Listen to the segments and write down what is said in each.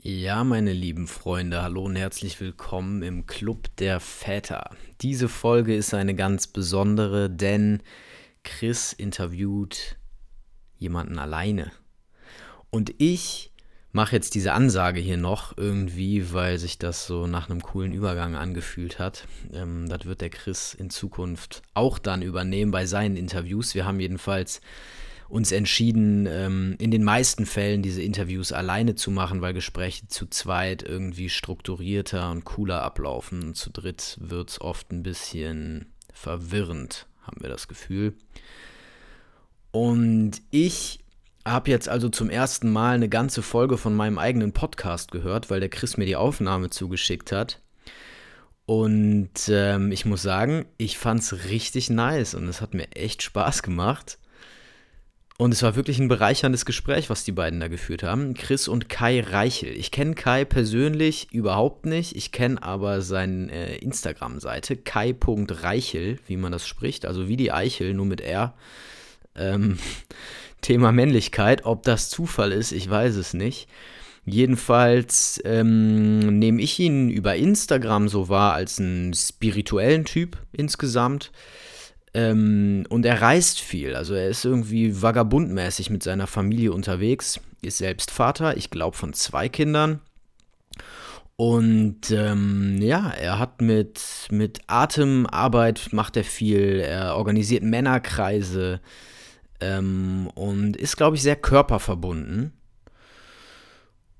Ja, meine lieben Freunde, hallo und herzlich willkommen im Club der Väter. Diese Folge ist eine ganz besondere, denn Chris interviewt jemanden alleine. Und ich mache jetzt diese Ansage hier noch irgendwie, weil sich das so nach einem coolen Übergang angefühlt hat. Ähm, das wird der Chris in Zukunft auch dann übernehmen bei seinen Interviews. Wir haben jedenfalls uns entschieden, ähm, in den meisten Fällen diese Interviews alleine zu machen, weil Gespräche zu zweit irgendwie strukturierter und cooler ablaufen. Und zu dritt wird es oft ein bisschen verwirrend, haben wir das Gefühl. Und ich habe jetzt also zum ersten Mal eine ganze Folge von meinem eigenen Podcast gehört, weil der Chris mir die Aufnahme zugeschickt hat. Und ähm, ich muss sagen, ich fand es richtig nice und es hat mir echt Spaß gemacht. Und es war wirklich ein bereicherndes Gespräch, was die beiden da geführt haben. Chris und Kai Reichel. Ich kenne Kai persönlich überhaupt nicht. Ich kenne aber seine äh, Instagram-Seite, kai.reichel, wie man das spricht. Also wie die Eichel, nur mit R. Ähm, Thema Männlichkeit. Ob das Zufall ist, ich weiß es nicht. Jedenfalls ähm, nehme ich ihn über Instagram so wahr als einen spirituellen Typ insgesamt. Ähm, und er reist viel. Also er ist irgendwie vagabundmäßig mit seiner Familie unterwegs, ist selbst Vater, ich glaube von zwei Kindern. Und ähm, ja, er hat mit, mit Atemarbeit macht er viel, er organisiert Männerkreise ähm, und ist, glaube ich, sehr körperverbunden.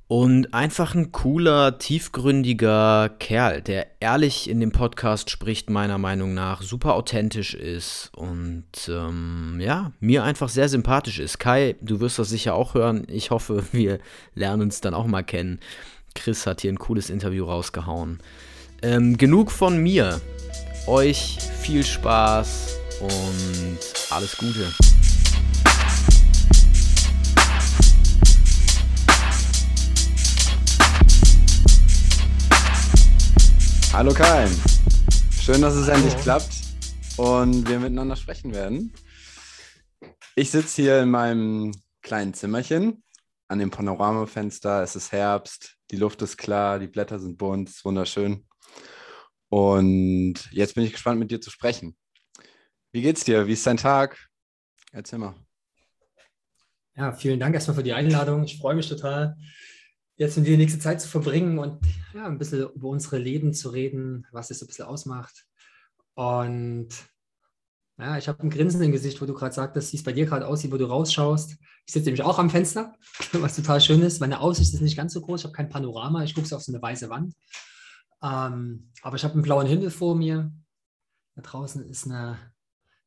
Und einfach ein cooler, tiefgründiger Kerl, der ehrlich in dem Podcast spricht, meiner Meinung nach, super authentisch ist und ähm, ja, mir einfach sehr sympathisch ist. Kai, du wirst das sicher auch hören. Ich hoffe, wir lernen uns dann auch mal kennen. Chris hat hier ein cooles Interview rausgehauen. Ähm, genug von mir. Euch viel Spaß und alles Gute. Hallo Kai. Schön, dass es endlich klappt und wir miteinander sprechen werden. Ich sitze hier in meinem kleinen Zimmerchen an dem Panoramafenster. Es ist Herbst, die Luft ist klar, die Blätter sind bunt, es ist wunderschön. Und jetzt bin ich gespannt, mit dir zu sprechen. Wie geht's dir? Wie ist dein Tag? Erzähl mal. Ja, vielen Dank erstmal für die Einladung. Ich freue mich total, jetzt mit die nächste Zeit zu verbringen und ja, ein bisschen über unsere Leben zu reden, was es so ein bisschen ausmacht. Und ja, ich habe ein Grinsen im Gesicht, wo du gerade sagtest, wie es bei dir gerade aussieht, wo du rausschaust. Ich sitze nämlich auch am Fenster, was total schön ist. Meine Aussicht ist nicht ganz so groß, ich habe kein Panorama, ich gucke auf so eine weiße Wand. Ähm, aber ich habe einen blauen Himmel vor mir. Da draußen ist eine,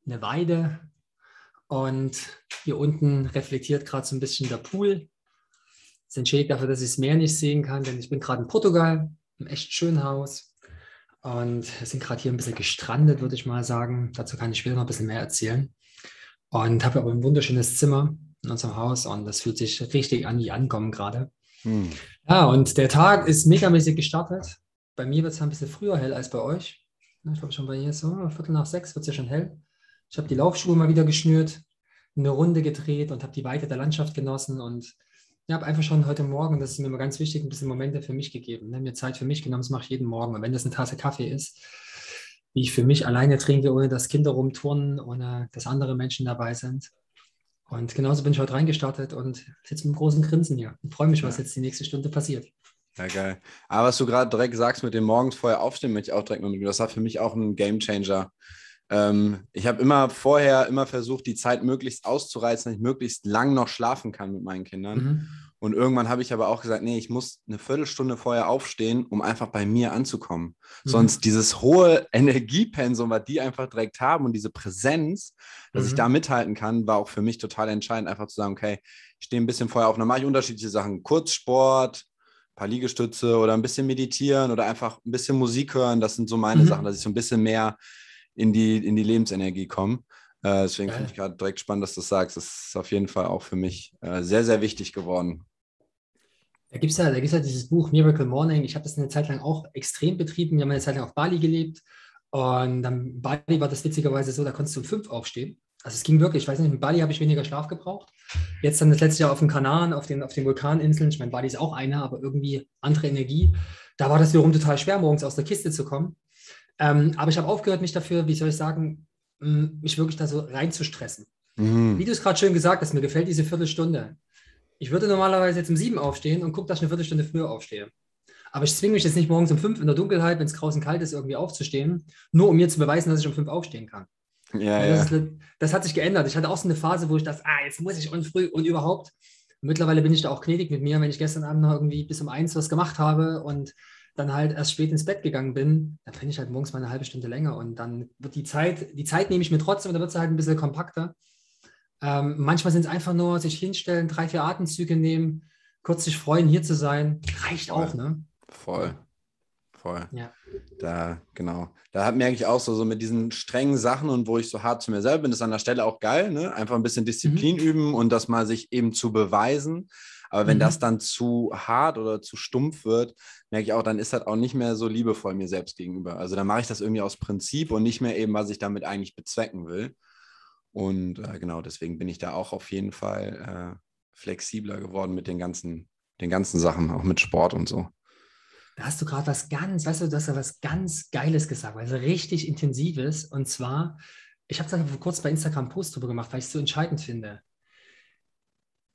eine Weide und hier unten reflektiert gerade so ein bisschen der Pool. Das entschädigt dafür, dass ich das Meer nicht sehen kann, denn ich bin gerade in Portugal, im echt schönen Haus. Und wir sind gerade hier ein bisschen gestrandet, würde ich mal sagen. Dazu kann ich später noch ein bisschen mehr erzählen. Und habe aber ein wunderschönes Zimmer in unserem Haus und das fühlt sich richtig an wie Ankommen gerade. Hm. Ja, und der Tag ist megamäßig gestartet. Bei mir wird es ein bisschen früher hell als bei euch. Ich glaube schon bei ihr so, Viertel nach sechs wird es ja schon hell. Ich habe die Laufschuhe mal wieder geschnürt, eine Runde gedreht und habe die Weite der Landschaft genossen und ich habe einfach schon heute Morgen, das ist mir immer ganz wichtig, ein bisschen Momente für mich gegeben. Ne? Mir Zeit für mich genommen, das mache ich jeden Morgen. Und wenn das eine Tasse Kaffee ist, die ich für mich alleine trinke, ohne dass Kinder rumturnen, ohne dass andere Menschen dabei sind. Und genauso bin ich heute reingestartet und sitze mit einem großen Grinsen hier und freue mich, was jetzt die nächste Stunde passiert. Ja, geil. Aber was du gerade direkt sagst mit dem morgens vorher aufstehen, möchte ich auch direkt mit, das war für mich auch ein Game Changer. Ähm, ich habe immer vorher immer versucht, die Zeit möglichst auszureizen, dass ich möglichst lang noch schlafen kann mit meinen Kindern. Mhm. Und irgendwann habe ich aber auch gesagt, nee, ich muss eine Viertelstunde vorher aufstehen, um einfach bei mir anzukommen. Mhm. Sonst dieses hohe Energiepensum, was die einfach direkt haben und diese Präsenz, dass mhm. ich da mithalten kann, war auch für mich total entscheidend, einfach zu sagen, okay, ich stehe ein bisschen vorher auf. Dann mache ich unterschiedliche Sachen. Kurzsport, ein paar Liegestütze oder ein bisschen meditieren oder einfach ein bisschen Musik hören. Das sind so meine mhm. Sachen, dass ich so ein bisschen mehr in die, in die Lebensenergie kommen. Äh, deswegen finde ich gerade direkt spannend, dass du das sagst. Das ist auf jeden Fall auch für mich äh, sehr, sehr wichtig geworden. Da gibt es ja, ja dieses Buch Miracle Morning. Ich habe das eine Zeit lang auch extrem betrieben. Wir haben eine Zeit lang auf Bali gelebt. Und dann Bali war das witzigerweise so, da konntest du um fünf aufstehen. Also es ging wirklich, ich weiß nicht, in Bali habe ich weniger Schlaf gebraucht. Jetzt dann das letzte Jahr auf dem Kanaren, auf den, auf den Vulkaninseln, ich meine, Bali ist auch eine, aber irgendwie andere Energie. Da war das wiederum total schwer, morgens aus der Kiste zu kommen. Ähm, aber ich habe aufgehört, mich dafür, wie soll ich sagen, mich wirklich da so reinzustressen. Mhm. Wie du es gerade schön gesagt hast, mir gefällt diese Viertelstunde. Ich würde normalerweise jetzt um sieben aufstehen und gucke, dass ich eine Viertelstunde früher aufstehe. Aber ich zwinge mich jetzt nicht morgens um fünf in der Dunkelheit, wenn es draußen kalt ist, irgendwie aufzustehen, nur um mir zu beweisen, dass ich um fünf aufstehen kann. Ja, das, ja. Ist, das, hat sich geändert. Ich hatte auch so eine Phase, wo ich dachte, ah, jetzt muss ich und früh und überhaupt. Mittlerweile bin ich da auch gnädig mit mir, wenn ich gestern Abend noch irgendwie bis um eins was gemacht habe und dann halt erst spät ins Bett gegangen bin, dann bin ich halt morgens mal eine halbe Stunde länger und dann wird die Zeit, die Zeit nehme ich mir trotzdem, da wird es halt ein bisschen kompakter. Ähm, manchmal sind es einfach nur sich hinstellen, drei, vier Atemzüge nehmen, kurz sich freuen, hier zu sein. Reicht Voll. auch, ne? Voll. Voll. Ja. Da, genau. Da merke ich auch so, so mit diesen strengen Sachen und wo ich so hart zu mir selber bin, ist an der Stelle auch geil, ne? Einfach ein bisschen Disziplin mhm. üben und das mal sich eben zu beweisen. Aber wenn mhm. das dann zu hart oder zu stumpf wird, merke ich auch, dann ist das auch nicht mehr so liebevoll mir selbst gegenüber. Also dann mache ich das irgendwie aus Prinzip und nicht mehr eben, was ich damit eigentlich bezwecken will. Und äh, genau, deswegen bin ich da auch auf jeden Fall äh, flexibler geworden mit den ganzen, den ganzen Sachen, auch mit Sport und so. Da hast du gerade was ganz, weißt du, du hast ja was ganz Geiles gesagt, also richtig Intensives. Und zwar, ich habe da vor kurzem bei Instagram einen Post drüber gemacht, weil ich es so entscheidend finde.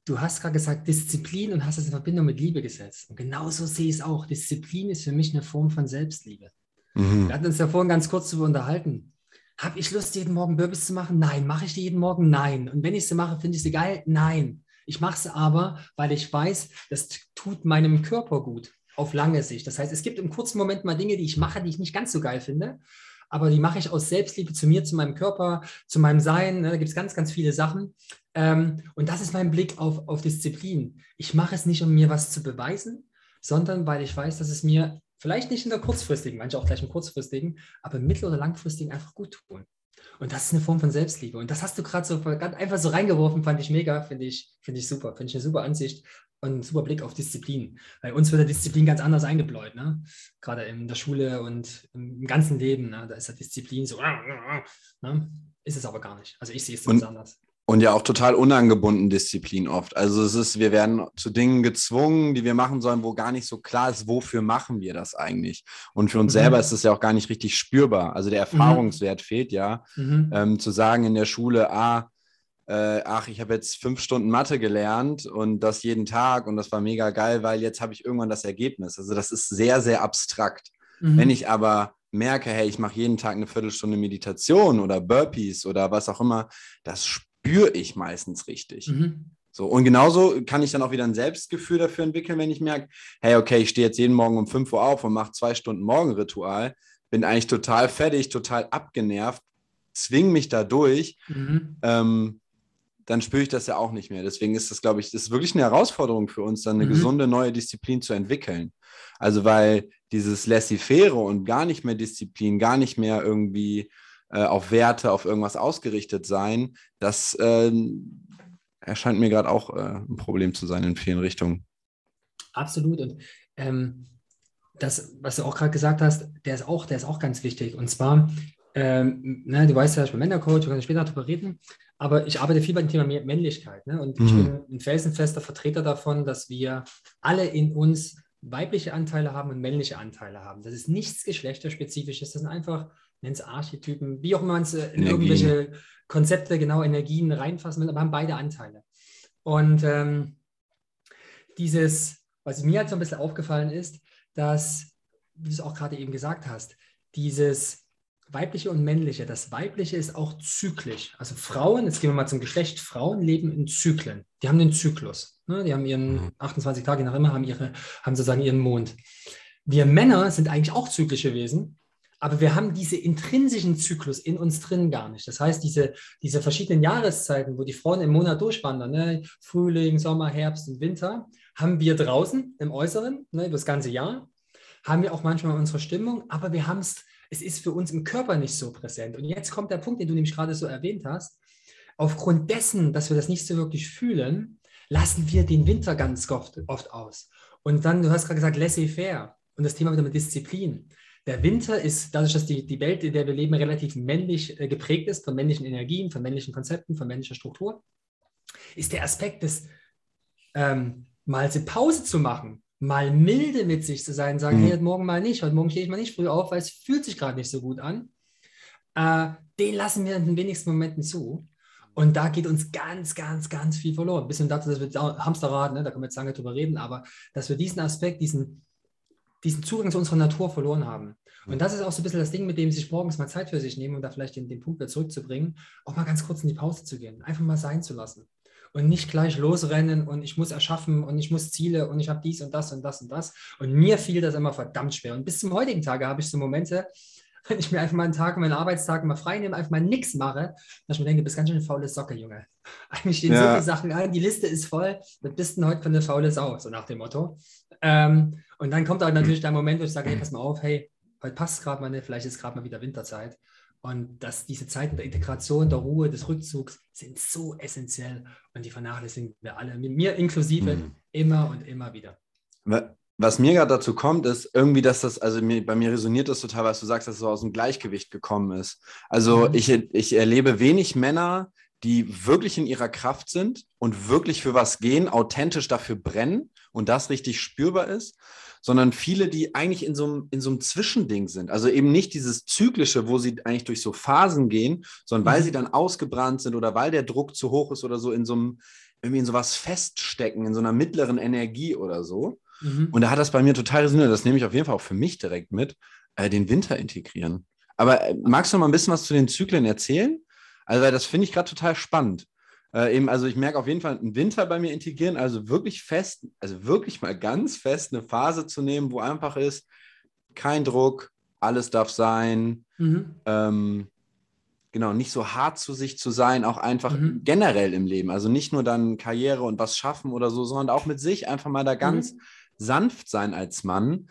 Du hast gerade gesagt Disziplin und hast es in Verbindung mit Liebe gesetzt. Und genauso sehe ich es auch. Disziplin ist für mich eine Form von Selbstliebe. Mhm. Wir hatten uns ja vorhin ganz kurz darüber unterhalten. Habe ich Lust, jeden Morgen Burpees zu machen? Nein. Mache ich die jeden Morgen? Nein. Und wenn ich sie mache, finde ich sie geil? Nein. Ich mache sie aber, weil ich weiß, das tut meinem Körper gut auf lange Sicht. Das heißt, es gibt im kurzen Moment mal Dinge, die ich mache, die ich nicht ganz so geil finde, aber die mache ich aus Selbstliebe zu mir, zu meinem Körper, zu meinem Sein. Ne? Da gibt es ganz, ganz viele Sachen. Ähm, und das ist mein Blick auf, auf Disziplin. Ich mache es nicht, um mir was zu beweisen, sondern weil ich weiß, dass es mir Vielleicht nicht in der kurzfristigen, manche auch gleich im kurzfristigen, aber mittel- oder langfristigen einfach gut tun. Und das ist eine Form von Selbstliebe. Und das hast du gerade so einfach so reingeworfen, fand ich mega, finde ich, finde ich super, finde ich eine super Ansicht und ein super Blick auf Disziplin. Bei uns wird der Disziplin ganz anders eingebläut, ne? Gerade in der Schule und im ganzen Leben, ne? da ist der Disziplin so, ne? ist es aber gar nicht. Also ich sehe es ganz anders. Und ja auch total unangebunden Disziplin oft. Also es ist, wir werden zu Dingen gezwungen, die wir machen sollen, wo gar nicht so klar ist, wofür machen wir das eigentlich. Und für uns mhm. selber ist es ja auch gar nicht richtig spürbar. Also der mhm. Erfahrungswert mhm. fehlt ja, mhm. ähm, zu sagen in der Schule, ah, äh, ach, ich habe jetzt fünf Stunden Mathe gelernt und das jeden Tag und das war mega geil, weil jetzt habe ich irgendwann das Ergebnis. Also das ist sehr, sehr abstrakt. Mhm. Wenn ich aber merke, hey, ich mache jeden Tag eine Viertelstunde Meditation oder Burpees oder was auch immer, das spüre ich meistens richtig. Mhm. So, und genauso kann ich dann auch wieder ein Selbstgefühl dafür entwickeln, wenn ich merke, hey, okay, ich stehe jetzt jeden Morgen um 5 Uhr auf und mache zwei Stunden Morgenritual, bin eigentlich total fertig, total abgenervt, zwing mich da durch, mhm. ähm, dann spüre ich das ja auch nicht mehr. Deswegen ist das, glaube ich, das ist wirklich eine Herausforderung für uns, dann eine mhm. gesunde neue Disziplin zu entwickeln. Also, weil dieses Laissez-faire und gar nicht mehr Disziplin, gar nicht mehr irgendwie äh, auf Werte, auf irgendwas ausgerichtet sein, das äh, erscheint mir gerade auch äh, ein Problem zu sein in vielen Richtungen. Absolut. Und ähm, das, was du auch gerade gesagt hast, der ist auch, der ist auch ganz wichtig. Und zwar, ähm, ne, du weißt ja, ich bin Männercoach, wir können später darüber reden, aber ich arbeite viel bei dem Thema Männlichkeit. Ne? Und mhm. ich bin ein felsenfester Vertreter davon, dass wir alle in uns weibliche Anteile haben und männliche Anteile haben. Das ist nichts geschlechterspezifisches, das sind einfach nennt es Archetypen, wie auch immer man es äh, in Energien. irgendwelche Konzepte, genau Energien reinfassen will, aber haben beide Anteile. Und ähm, dieses, was mir halt so ein bisschen aufgefallen ist, dass, wie du es auch gerade eben gesagt hast, dieses weibliche und männliche, das weibliche ist auch zyklisch. Also Frauen, jetzt gehen wir mal zum Geschlecht, Frauen leben in Zyklen. Die haben den Zyklus. Ne? Die haben ihren 28 mhm. Tage nach immer, haben, ihre, haben sozusagen ihren Mond. Wir Männer sind eigentlich auch zyklische Wesen, aber wir haben diese intrinsischen Zyklus in uns drin gar nicht. Das heißt, diese, diese verschiedenen Jahreszeiten, wo die Frauen im Monat durchwandern, ne? Frühling, Sommer, Herbst und Winter, haben wir draußen im Äußeren, ne, über das ganze Jahr, haben wir auch manchmal unsere Stimmung, aber wir haben es, es ist für uns im Körper nicht so präsent. Und jetzt kommt der Punkt, den du nämlich gerade so erwähnt hast. Aufgrund dessen, dass wir das nicht so wirklich fühlen, lassen wir den Winter ganz oft, oft aus. Und dann, du hast gerade gesagt, laissez-faire und das Thema wieder mit Disziplin Der Winter ist, dadurch, dass die, die Welt, in der wir leben, relativ männlich äh, geprägt ist, von männlichen Energien, von männlichen Konzepten, von männlicher Struktur, ist der Aspekt des ähm, mal eine Pause zu machen, mal milde mit sich zu sein, sagen, mhm. hey, heute Morgen mal nicht, heute Morgen stehe ich mal nicht früh auf, weil es fühlt sich gerade nicht so gut an. Äh, den lassen wir in den wenigsten Momenten zu. Und da geht uns ganz, ganz, ganz viel verloren. Ein bisschen dazu, dass wir Hamsterrad, ne, da können wir jetzt lange drüber reden, aber dass wir diesen Aspekt, diesen, diesen Zugang zu unserer Natur verloren haben. Und das ist auch so ein bisschen das Ding, mit dem sich morgens mal Zeit für sich nehmen, um da vielleicht den, den Punkt wieder zurückzubringen, auch mal ganz kurz in die Pause zu gehen, einfach mal sein zu lassen und nicht gleich losrennen und ich muss erschaffen und ich muss Ziele und ich habe dies und das und das und das. Und mir fiel das immer verdammt schwer. Und bis zum heutigen Tage habe ich so Momente, wenn ich mir einfach mal einen Tag, meinen Arbeitstag mal frei nehme, einfach mal nichts mache, dass ich mir denke, du bist ganz schön eine faule Socke, Junge. Eigentlich stehen ja. so viele Sachen an, die Liste ist voll, was bist du heute für eine faule Sau, so nach dem Motto. Ähm, und dann kommt auch natürlich der Moment, wo ich sage, hey, pass mal auf, hey, heute passt es gerade mal nicht, vielleicht ist gerade mal wieder Winterzeit. Und dass diese Zeiten der Integration, der Ruhe, des Rückzugs sind so essentiell und die vernachlässigen wir alle, mir inklusive, mhm. immer und immer wieder. Was mir gerade dazu kommt, ist irgendwie, dass das, also mir, bei mir resoniert das total, was du sagst, dass es so aus dem Gleichgewicht gekommen ist. Also mhm. ich, ich erlebe wenig Männer, die wirklich in ihrer Kraft sind und wirklich für was gehen, authentisch dafür brennen und das richtig spürbar ist sondern viele, die eigentlich in so, einem, in so einem Zwischending sind. Also eben nicht dieses Zyklische, wo sie eigentlich durch so Phasen gehen, sondern weil mhm. sie dann ausgebrannt sind oder weil der Druck zu hoch ist oder so in so einem, irgendwie in sowas feststecken, in so einer mittleren Energie oder so. Mhm. Und da hat das bei mir total resoniert. Das nehme ich auf jeden Fall auch für mich direkt mit, äh, den Winter integrieren. Aber äh, magst du noch mal ein bisschen was zu den Zyklen erzählen? Also, das finde ich gerade total spannend. Äh, eben, also ich merke auf jeden Fall einen Winter bei mir integrieren, also wirklich fest, also wirklich mal ganz fest eine Phase zu nehmen, wo einfach ist, kein Druck, alles darf sein. Mhm. Ähm, genau, nicht so hart zu sich zu sein, auch einfach mhm. generell im Leben. Also nicht nur dann Karriere und was schaffen oder so, sondern auch mit sich einfach mal da ganz mhm. sanft sein als Mann.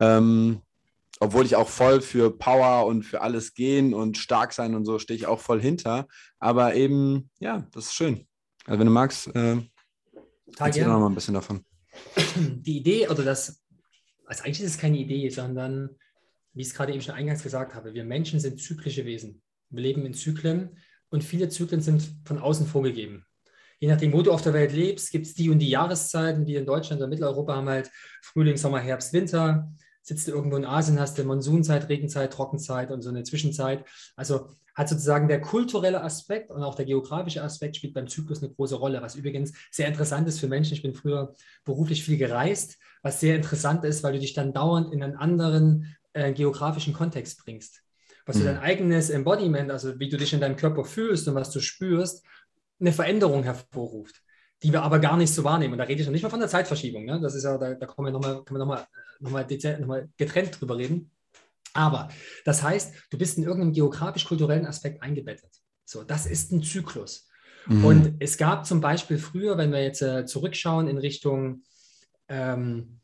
Ähm, obwohl ich auch voll für Power und für alles gehen und stark sein und so stehe ich auch voll hinter. Aber eben, ja, das ist schön. Also wenn du magst, äh, erzähl noch mal ein bisschen davon. Die Idee, oder das, also eigentlich ist es keine Idee, sondern, wie ich es gerade eben schon eingangs gesagt habe, wir Menschen sind zyklische Wesen. Wir leben in Zyklen und viele Zyklen sind von außen vorgegeben. Je nachdem, wo du auf der Welt lebst, gibt es die und die Jahreszeiten. Wir in Deutschland oder Mitteleuropa haben halt Frühling, Sommer, Herbst, Winter sitzt du irgendwo in Asien, hast du Monsunzeit, Regenzeit, Trockenzeit und so eine Zwischenzeit. Also hat sozusagen der kulturelle Aspekt und auch der geografische Aspekt spielt beim Zyklus eine große Rolle, was übrigens sehr interessant ist für Menschen. Ich bin früher beruflich viel gereist, was sehr interessant ist, weil du dich dann dauernd in einen anderen äh, geografischen Kontext bringst. Was mhm. du dein eigenes Embodiment, also wie du dich in deinem Körper fühlst und was du spürst, eine Veränderung hervorruft die wir aber gar nicht so wahrnehmen. Und da rede ich noch nicht mal von der Zeitverschiebung. Ne? Das ist ja, da, da kommen wir noch mal, können wir nochmal nochmal noch mal getrennt drüber reden. Aber das heißt, du bist in irgendeinem geografisch-kulturellen Aspekt eingebettet. So, das ist ein Zyklus. Mhm. Und es gab zum Beispiel früher, wenn wir jetzt äh, zurückschauen in Richtung, ähm,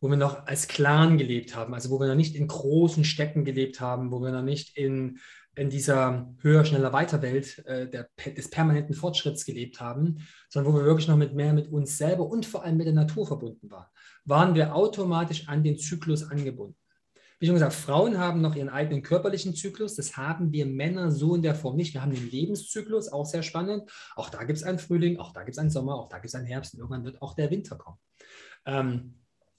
wo wir noch als Clan gelebt haben, also wo wir noch nicht in großen Städten gelebt haben, wo wir noch nicht in, in dieser höher, schneller, weiter Welt äh, der, des permanenten Fortschritts gelebt haben, sondern wo wir wirklich noch mit mehr mit uns selber und vor allem mit der Natur verbunden waren waren wir automatisch an den Zyklus angebunden. Wie schon gesagt, Frauen haben noch ihren eigenen körperlichen Zyklus. Das haben wir Männer so in der Form nicht. Wir haben den Lebenszyklus, auch sehr spannend. Auch da gibt es einen Frühling, auch da gibt es einen Sommer, auch da gibt es einen Herbst und irgendwann wird auch der Winter kommen. Ähm,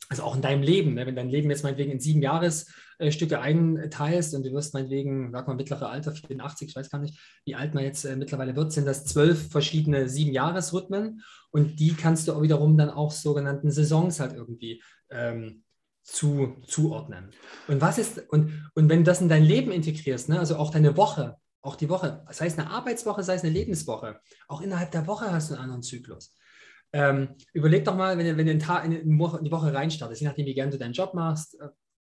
also auch in deinem Leben, ne? wenn dein Leben jetzt meinetwegen in sieben Jahresstücke einteilst und du wirst meinetwegen, sag mal, mittlere Alter 84, ich weiß gar nicht, wie alt man jetzt äh, mittlerweile wird, sind das zwölf verschiedene sieben Jahresrhythmen und die kannst du auch wiederum dann auch sogenannten Saisons halt irgendwie ähm, zu, zuordnen. Und was ist, und, und wenn du das in dein Leben integrierst, ne, also auch deine Woche, auch die Woche, sei es eine Arbeitswoche, sei es eine Lebenswoche, auch innerhalb der Woche hast du einen anderen Zyklus. Ähm, überleg doch mal, wenn du, wenn du in, in, die Woche reinstartest, je nachdem, wie gerne du deinen Job machst, äh,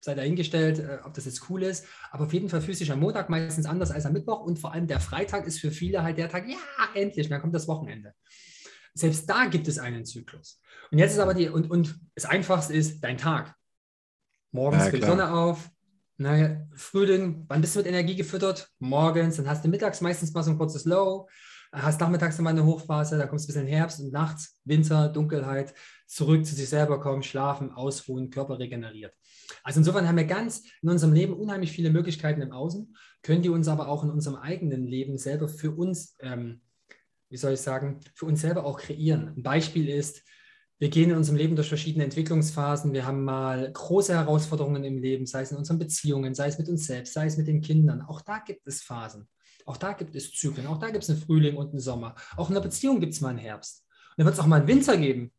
sei dahingestellt, äh, ob das jetzt cool ist. Aber auf jeden Fall fühlt sich am Montag meistens anders als am Mittwoch und vor allem der Freitag ist für viele halt der Tag, ja, endlich, dann kommt das Wochenende. Selbst da gibt es einen Zyklus. Und jetzt ist aber die, und, und das Einfachste ist dein Tag. Morgens ja, geht die Sonne auf, naja, Frühling, wann bist du mit Energie gefüttert? Morgens, dann hast du mittags meistens mal so ein kurzes Low. Hast nachmittags nochmal eine Hochphase, dann kommst du ein bisschen Herbst und nachts, Winter, Dunkelheit, zurück zu sich selber kommen, schlafen, ausruhen, Körper regeneriert. Also insofern haben wir ganz in unserem Leben unheimlich viele Möglichkeiten im Außen, können die uns aber auch in unserem eigenen Leben selber für uns, ähm, wie soll ich sagen, für uns selber auch kreieren. Ein Beispiel ist, wir gehen in unserem Leben durch verschiedene Entwicklungsphasen. Wir haben mal große Herausforderungen im Leben, sei es in unseren Beziehungen, sei es mit uns selbst, sei es mit den Kindern. Auch da gibt es Phasen. Auch da gibt es Zyklen. Auch da gibt es einen Frühling und einen Sommer. Auch in einer Beziehung gibt es mal einen Herbst. Und dann wird es auch mal einen Winter geben.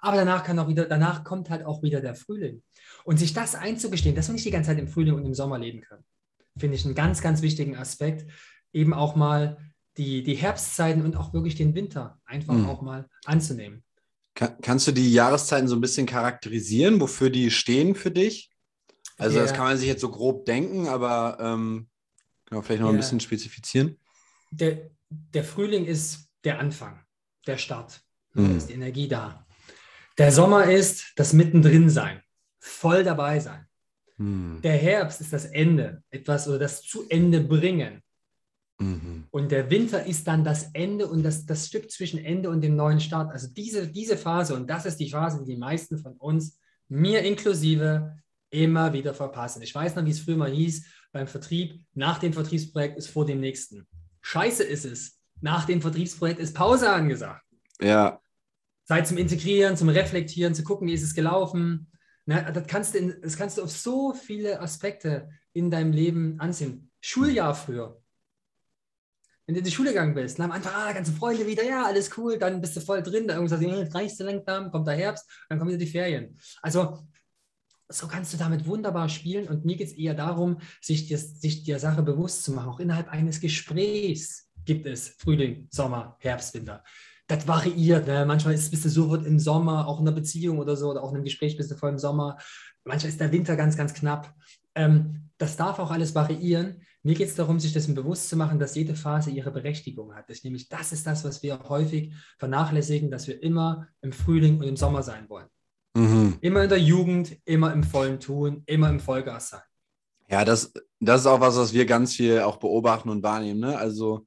Aber danach kann auch wieder, danach kommt halt auch wieder der Frühling. Und sich das einzugestehen, dass wir nicht die ganze Zeit im Frühling und im Sommer leben können, finde ich einen ganz, ganz wichtigen Aspekt. Eben auch mal die, die Herbstzeiten und auch wirklich den Winter einfach mhm. auch mal anzunehmen. Kann, kannst du die Jahreszeiten so ein bisschen charakterisieren, wofür die stehen für dich? Also der, das kann man sich jetzt so grob denken, aber ähm, genau, vielleicht noch der, ein bisschen spezifizieren. Der, der Frühling ist der Anfang, der Start. Da mhm. ist die Energie da. Der Sommer ist das Mittendrin sein, voll dabei sein. Mhm. Der Herbst ist das Ende, etwas oder das zu Ende bringen. Mhm. Und der Winter ist dann das Ende und das, das Stück zwischen Ende und dem neuen Start. Also diese, diese Phase, und das ist die Phase, die die meisten von uns, mir inklusive, immer wieder verpassen. Ich weiß noch, wie es früher mal hieß beim Vertrieb, nach dem Vertriebsprojekt ist vor dem nächsten. Scheiße ist es. Nach dem Vertriebsprojekt ist Pause angesagt. Ja. Zeit zum Integrieren, zum Reflektieren, zu gucken, wie ist es gelaufen. Na, das, kannst du in, das kannst du auf so viele Aspekte in deinem Leben ansehen. Schuljahr früher wenn du in die Schule gegangen bist, dann am Anfang, ah, ganze Freunde wieder, ja, alles cool, dann bist du voll drin, da irgendwas, reichst du langsam, kommt der Herbst, dann kommen wieder die Ferien. Also so kannst du damit wunderbar spielen und mir geht es eher darum, sich, das, sich der Sache bewusst zu machen. Auch innerhalb eines Gesprächs gibt es Frühling, Sommer, Herbst, Winter. Das variiert. Ne? Manchmal ist, bist du sofort im Sommer, auch in einer Beziehung oder so, oder auch in einem Gespräch bist du voll im Sommer. Manchmal ist der Winter ganz, ganz knapp. Ähm, das darf auch alles variieren. Mir geht es darum, sich dessen bewusst zu machen, dass jede Phase ihre Berechtigung hat. Nämlich das ist das, was wir häufig vernachlässigen, dass wir immer im Frühling und im Sommer sein wollen. Mhm. Immer in der Jugend, immer im vollen Tun, immer im Vollgas sein. Ja, das, das ist auch was, was wir ganz viel auch beobachten und wahrnehmen. Ne? Also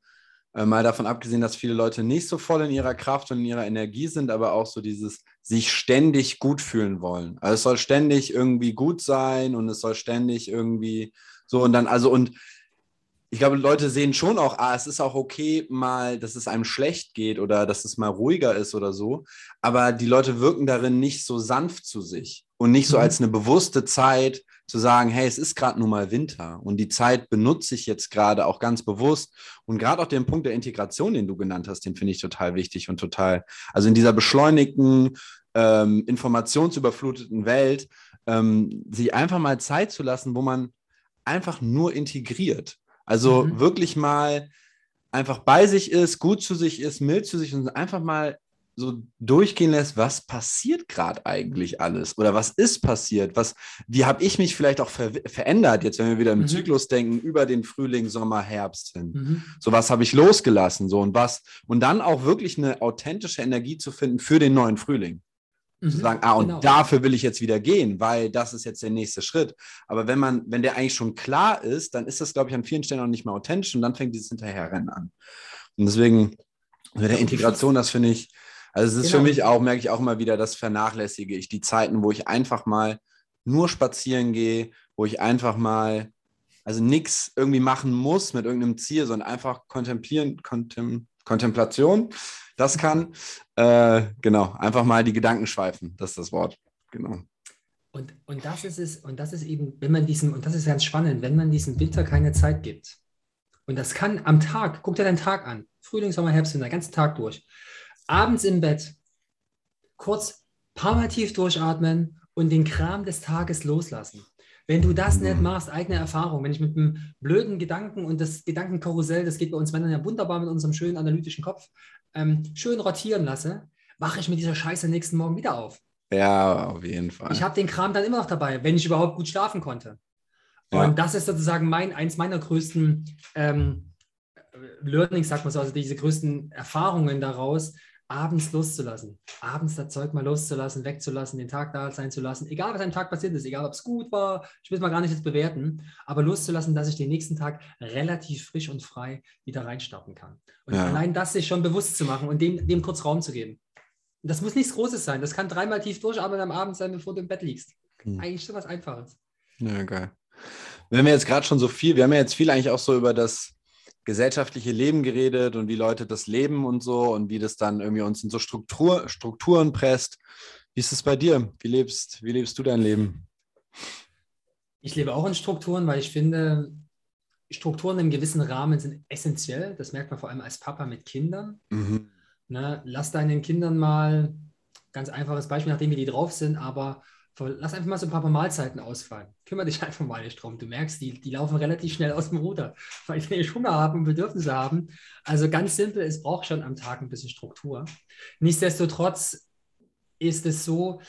äh, mal davon abgesehen, dass viele Leute nicht so voll in ihrer Kraft und in ihrer Energie sind, aber auch so dieses sich ständig gut fühlen wollen. Also es soll ständig irgendwie gut sein und es soll ständig irgendwie so und dann, also und ich glaube, Leute sehen schon auch, ah, es ist auch okay, mal, dass es einem schlecht geht oder dass es mal ruhiger ist oder so. Aber die Leute wirken darin nicht so sanft zu sich und nicht so mhm. als eine bewusste Zeit zu sagen, hey, es ist gerade nun mal Winter und die Zeit benutze ich jetzt gerade auch ganz bewusst. Und gerade auch den Punkt der Integration, den du genannt hast, den finde ich total wichtig und total, also in dieser beschleunigten, ähm, informationsüberfluteten Welt, ähm, sich einfach mal Zeit zu lassen, wo man einfach nur integriert also mhm. wirklich mal einfach bei sich ist, gut zu sich ist, mild zu sich und einfach mal so durchgehen lässt, was passiert gerade eigentlich alles oder was ist passiert, was, wie habe ich mich vielleicht auch ver verändert, jetzt wenn wir wieder im mhm. Zyklus denken, über den Frühling, Sommer, Herbst hin. Mhm. So was habe ich losgelassen, so und was und dann auch wirklich eine authentische Energie zu finden für den neuen Frühling. Mhm, zu sagen, ah, und genau. dafür will ich jetzt wieder gehen, weil das ist jetzt der nächste Schritt. Aber wenn man, wenn der eigentlich schon klar ist, dann ist das, glaube ich, an vielen Stellen auch nicht mehr authentisch und dann fängt dieses Hinterherrennen an. Und deswegen mit der Integration, das finde ich, also es ist genau. für mich auch, merke ich auch immer wieder, das vernachlässige ich, die Zeiten, wo ich einfach mal nur spazieren gehe, wo ich einfach mal, also nichts irgendwie machen muss mit irgendeinem Ziel, sondern einfach kontemplieren, Kontem, Kontemplation das kann. Äh, genau, einfach mal die Gedanken schweifen, das ist das Wort. Genau. Und, und das ist es, und das ist eben, wenn man diesem, und das ist ganz spannend, wenn man diesem Winter keine Zeit gibt. Und das kann am Tag, guck dir deinen Tag an, Frühling, Sommer, Herbst, Winter, ganzen Tag durch. Abends im Bett, kurz paar Mal tief durchatmen und den Kram des Tages loslassen. Wenn du das nicht mhm. machst, eigene Erfahrung, wenn ich mit einem blöden Gedanken und das Gedankenkarussell, das geht bei uns Männern ja wunderbar mit unserem schönen analytischen Kopf, ähm, schön rotieren lasse, wache ich mit dieser Scheiße nächsten Morgen wieder auf. Ja, auf jeden Fall. Ich habe den Kram dann immer noch dabei, wenn ich überhaupt gut schlafen konnte. Und ja. das ist sozusagen mein, eins meiner größten ähm, Learnings, sagt man so, also diese größten Erfahrungen daraus, abends loszulassen. Abends das Zeug mal loszulassen, wegzulassen, den Tag da sein zu lassen. Egal, was am Tag passiert ist, egal, ob es gut war, ich will es mal gar nicht jetzt bewerten, aber loszulassen, dass ich den nächsten Tag relativ frisch und frei wieder reinstarten kann. Und ja. allein das sich schon bewusst zu machen und dem, dem kurz Raum zu geben. das muss nichts Großes sein. Das kann dreimal tief durcharbeiten am Abend sein, bevor du im Bett liegst. Hm. Eigentlich schon was Einfaches. Ja, geil. Wenn wir jetzt gerade schon so viel, wir haben ja jetzt viel eigentlich auch so über das gesellschaftliche Leben geredet und wie Leute das leben und so und wie das dann irgendwie uns in so Struktur, Strukturen presst. Wie ist es bei dir? Wie lebst, wie lebst du dein Leben? Ich lebe auch in Strukturen, weil ich finde, Strukturen im gewissen Rahmen sind essentiell. Das merkt man vor allem als Papa mit Kindern. Mhm. Ne, lass deinen Kindern mal, ganz einfaches Beispiel, nachdem wie die drauf sind, aber lass einfach mal so ein paar Mahlzeiten ausfallen. Kümmere dich einfach mal nicht drum. Du merkst, die, die laufen relativ schnell aus dem Ruder, weil die nicht Hunger haben und Bedürfnisse haben. Also ganz simpel, es braucht schon am Tag ein bisschen Struktur. Nichtsdestotrotz ist es so,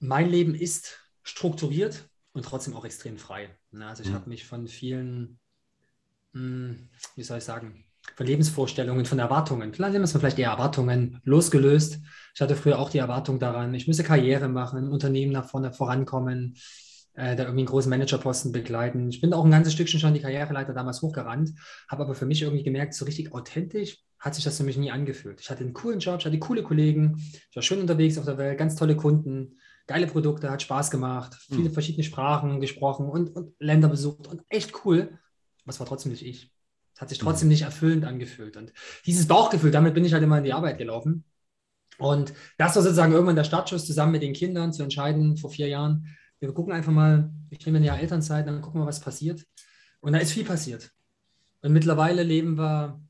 mein Leben ist strukturiert und trotzdem auch extrem frei. Also ich mhm. habe mich von vielen, hm, wie soll ich sagen, von Lebensvorstellungen, von Erwartungen, vielleicht wir es vielleicht eher Erwartungen, losgelöst. Ich hatte früher auch die Erwartung daran, ich müsse Karriere machen, im Unternehmen nach vorne vorankommen, äh, da irgendwie einen großen Managerposten begleiten. Ich bin auch ein ganzes Stückchen schon die Karriereleiter damals hochgerannt, habe aber für mich irgendwie gemerkt, so richtig authentisch hat sich das für mich nie angefühlt. Ich hatte einen coolen Job, ich hatte coole Kollegen, ich war schön unterwegs auf der Welt, ganz tolle Kunden, geile Produkte, hat Spaß gemacht, viele mhm. verschiedene Sprachen gesprochen und, und Länder besucht und echt cool. Was war trotzdem nicht ich. Hat sich trotzdem nicht erfüllend angefühlt. Und dieses Bauchgefühl, damit bin ich halt immer in die Arbeit gelaufen. Und das war sozusagen irgendwann der Startschuss, zusammen mit den Kindern zu entscheiden, vor vier Jahren. Wir gucken einfach mal, ich nehme ein Jahr Elternzeit, dann gucken wir, was passiert. Und da ist viel passiert. Und mittlerweile leben wir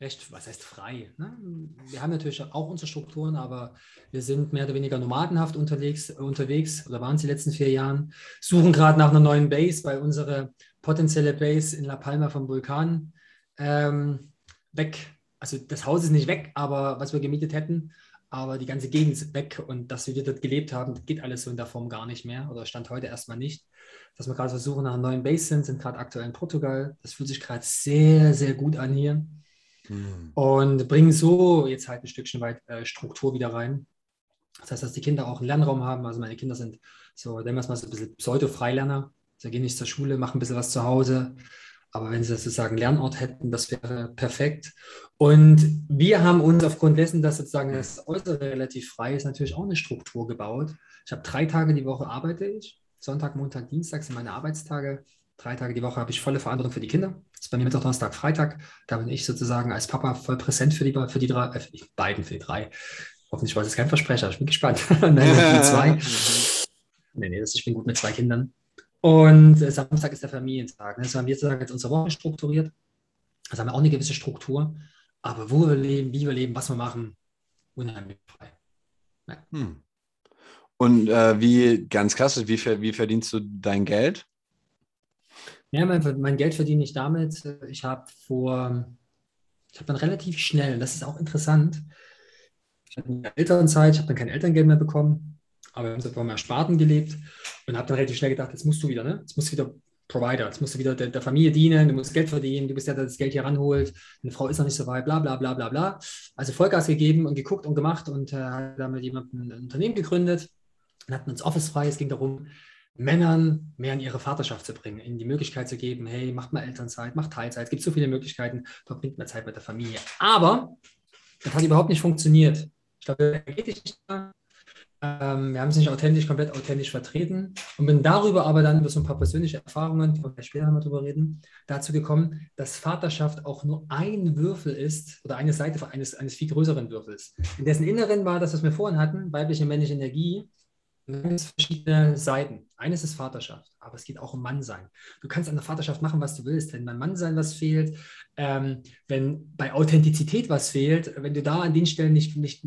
recht, was heißt frei? Ne? Wir haben natürlich auch unsere Strukturen, aber wir sind mehr oder weniger nomadenhaft unterwegs, unterwegs oder waren es die letzten vier Jahren, suchen gerade nach einer neuen Base, weil unsere potenzielle Base in La Palma vom Vulkan ähm, weg. Also das Haus ist nicht weg, aber was wir gemietet hätten, aber die ganze Gegend ist weg und dass wir dort gelebt haben, geht alles so in der Form gar nicht mehr oder stand heute erstmal nicht. Dass wir gerade versuchen nach einer neuen Base sind, sind gerade aktuell in Portugal. Das fühlt sich gerade sehr, sehr gut an hier. Mhm. Und bringen so jetzt halt ein Stückchen weit äh, Struktur wieder rein. Das heißt, dass die Kinder auch einen Lernraum haben. Also meine Kinder sind so, nennen wir es mal so ein bisschen Pseudo-Freilerner. Sie gehen nicht zur Schule, machen ein bisschen was zu Hause. Aber wenn sie sozusagen Lernort hätten, das wäre perfekt. Und wir haben uns aufgrund dessen, dass sozusagen das Äußere relativ frei ist, natürlich auch eine Struktur gebaut. Ich habe drei Tage die Woche arbeite ich. Sonntag, Montag, Dienstag sind meine Arbeitstage. Drei Tage die Woche habe ich volle Verantwortung für die Kinder. Das ist bei mir Mittwoch, Donnerstag, Freitag. Da bin ich sozusagen als Papa voll präsent für die, für die drei, äh, beiden, für die drei. Hoffentlich war es kein Versprecher. Ich bin gespannt. Nein, für die zwei. nee, nee, das, ich bin gut mit zwei Kindern. Und äh, Samstag ist der Familientag. Ne? Das haben wir sozusagen jetzt unsere Woche strukturiert. Also haben wir auch eine gewisse Struktur. Aber wo wir leben, wie wir leben, was wir machen, unheimlich frei. Ja. Hm. Und äh, wie, ganz klassisch, wie, wie verdienst du dein Geld? Ja, mein, mein Geld verdiene ich damit. Ich habe vor, ich habe dann relativ schnell, das ist auch interessant, ich hatte eine Elternzeit, ich habe dann kein Elterngeld mehr bekommen aber wir haben so vom Ersparten gelebt und habe dann relativ schnell gedacht, jetzt musst du wieder, ne? Jetzt musst du wieder Provider, jetzt musst du wieder der, der, Familie dienen, du musst Geld verdienen, du bist der, der das Geld hier ranholt, eine Frau ist noch nicht so weit, bla bla bla bla bla. Also Vollgas gegeben und geguckt und gemacht und äh, hat dann mit jemandem ein Unternehmen gegründet und hatten uns Office frei. Es ging darum, Männern mehr in ihre Vaterschaft zu bringen, ihnen die Möglichkeit zu geben, hey, macht mal Elternzeit, macht Teilzeit, es gibt so viele Möglichkeiten, verbringt mehr Zeit mit der Familie. Aber das hat überhaupt nicht funktioniert. Ich glaube, energetisch wir haben es nicht authentisch, komplett authentisch vertreten und bin darüber aber dann über so ein paar persönliche Erfahrungen, die wir später nochmal drüber reden, dazu gekommen, dass Vaterschaft auch nur ein Würfel ist oder eine Seite eines, eines viel größeren Würfels. In dessen Inneren war das, was wir vorhin hatten, weibliche und männliche Energie, verschiedene Seiten. Eines ist Vaterschaft, aber es geht auch um Mannsein. Du kannst an der Vaterschaft machen, was du willst. Wenn beim Mannsein was fehlt, ähm, wenn bei Authentizität was fehlt, wenn du da an den Stellen nicht, nicht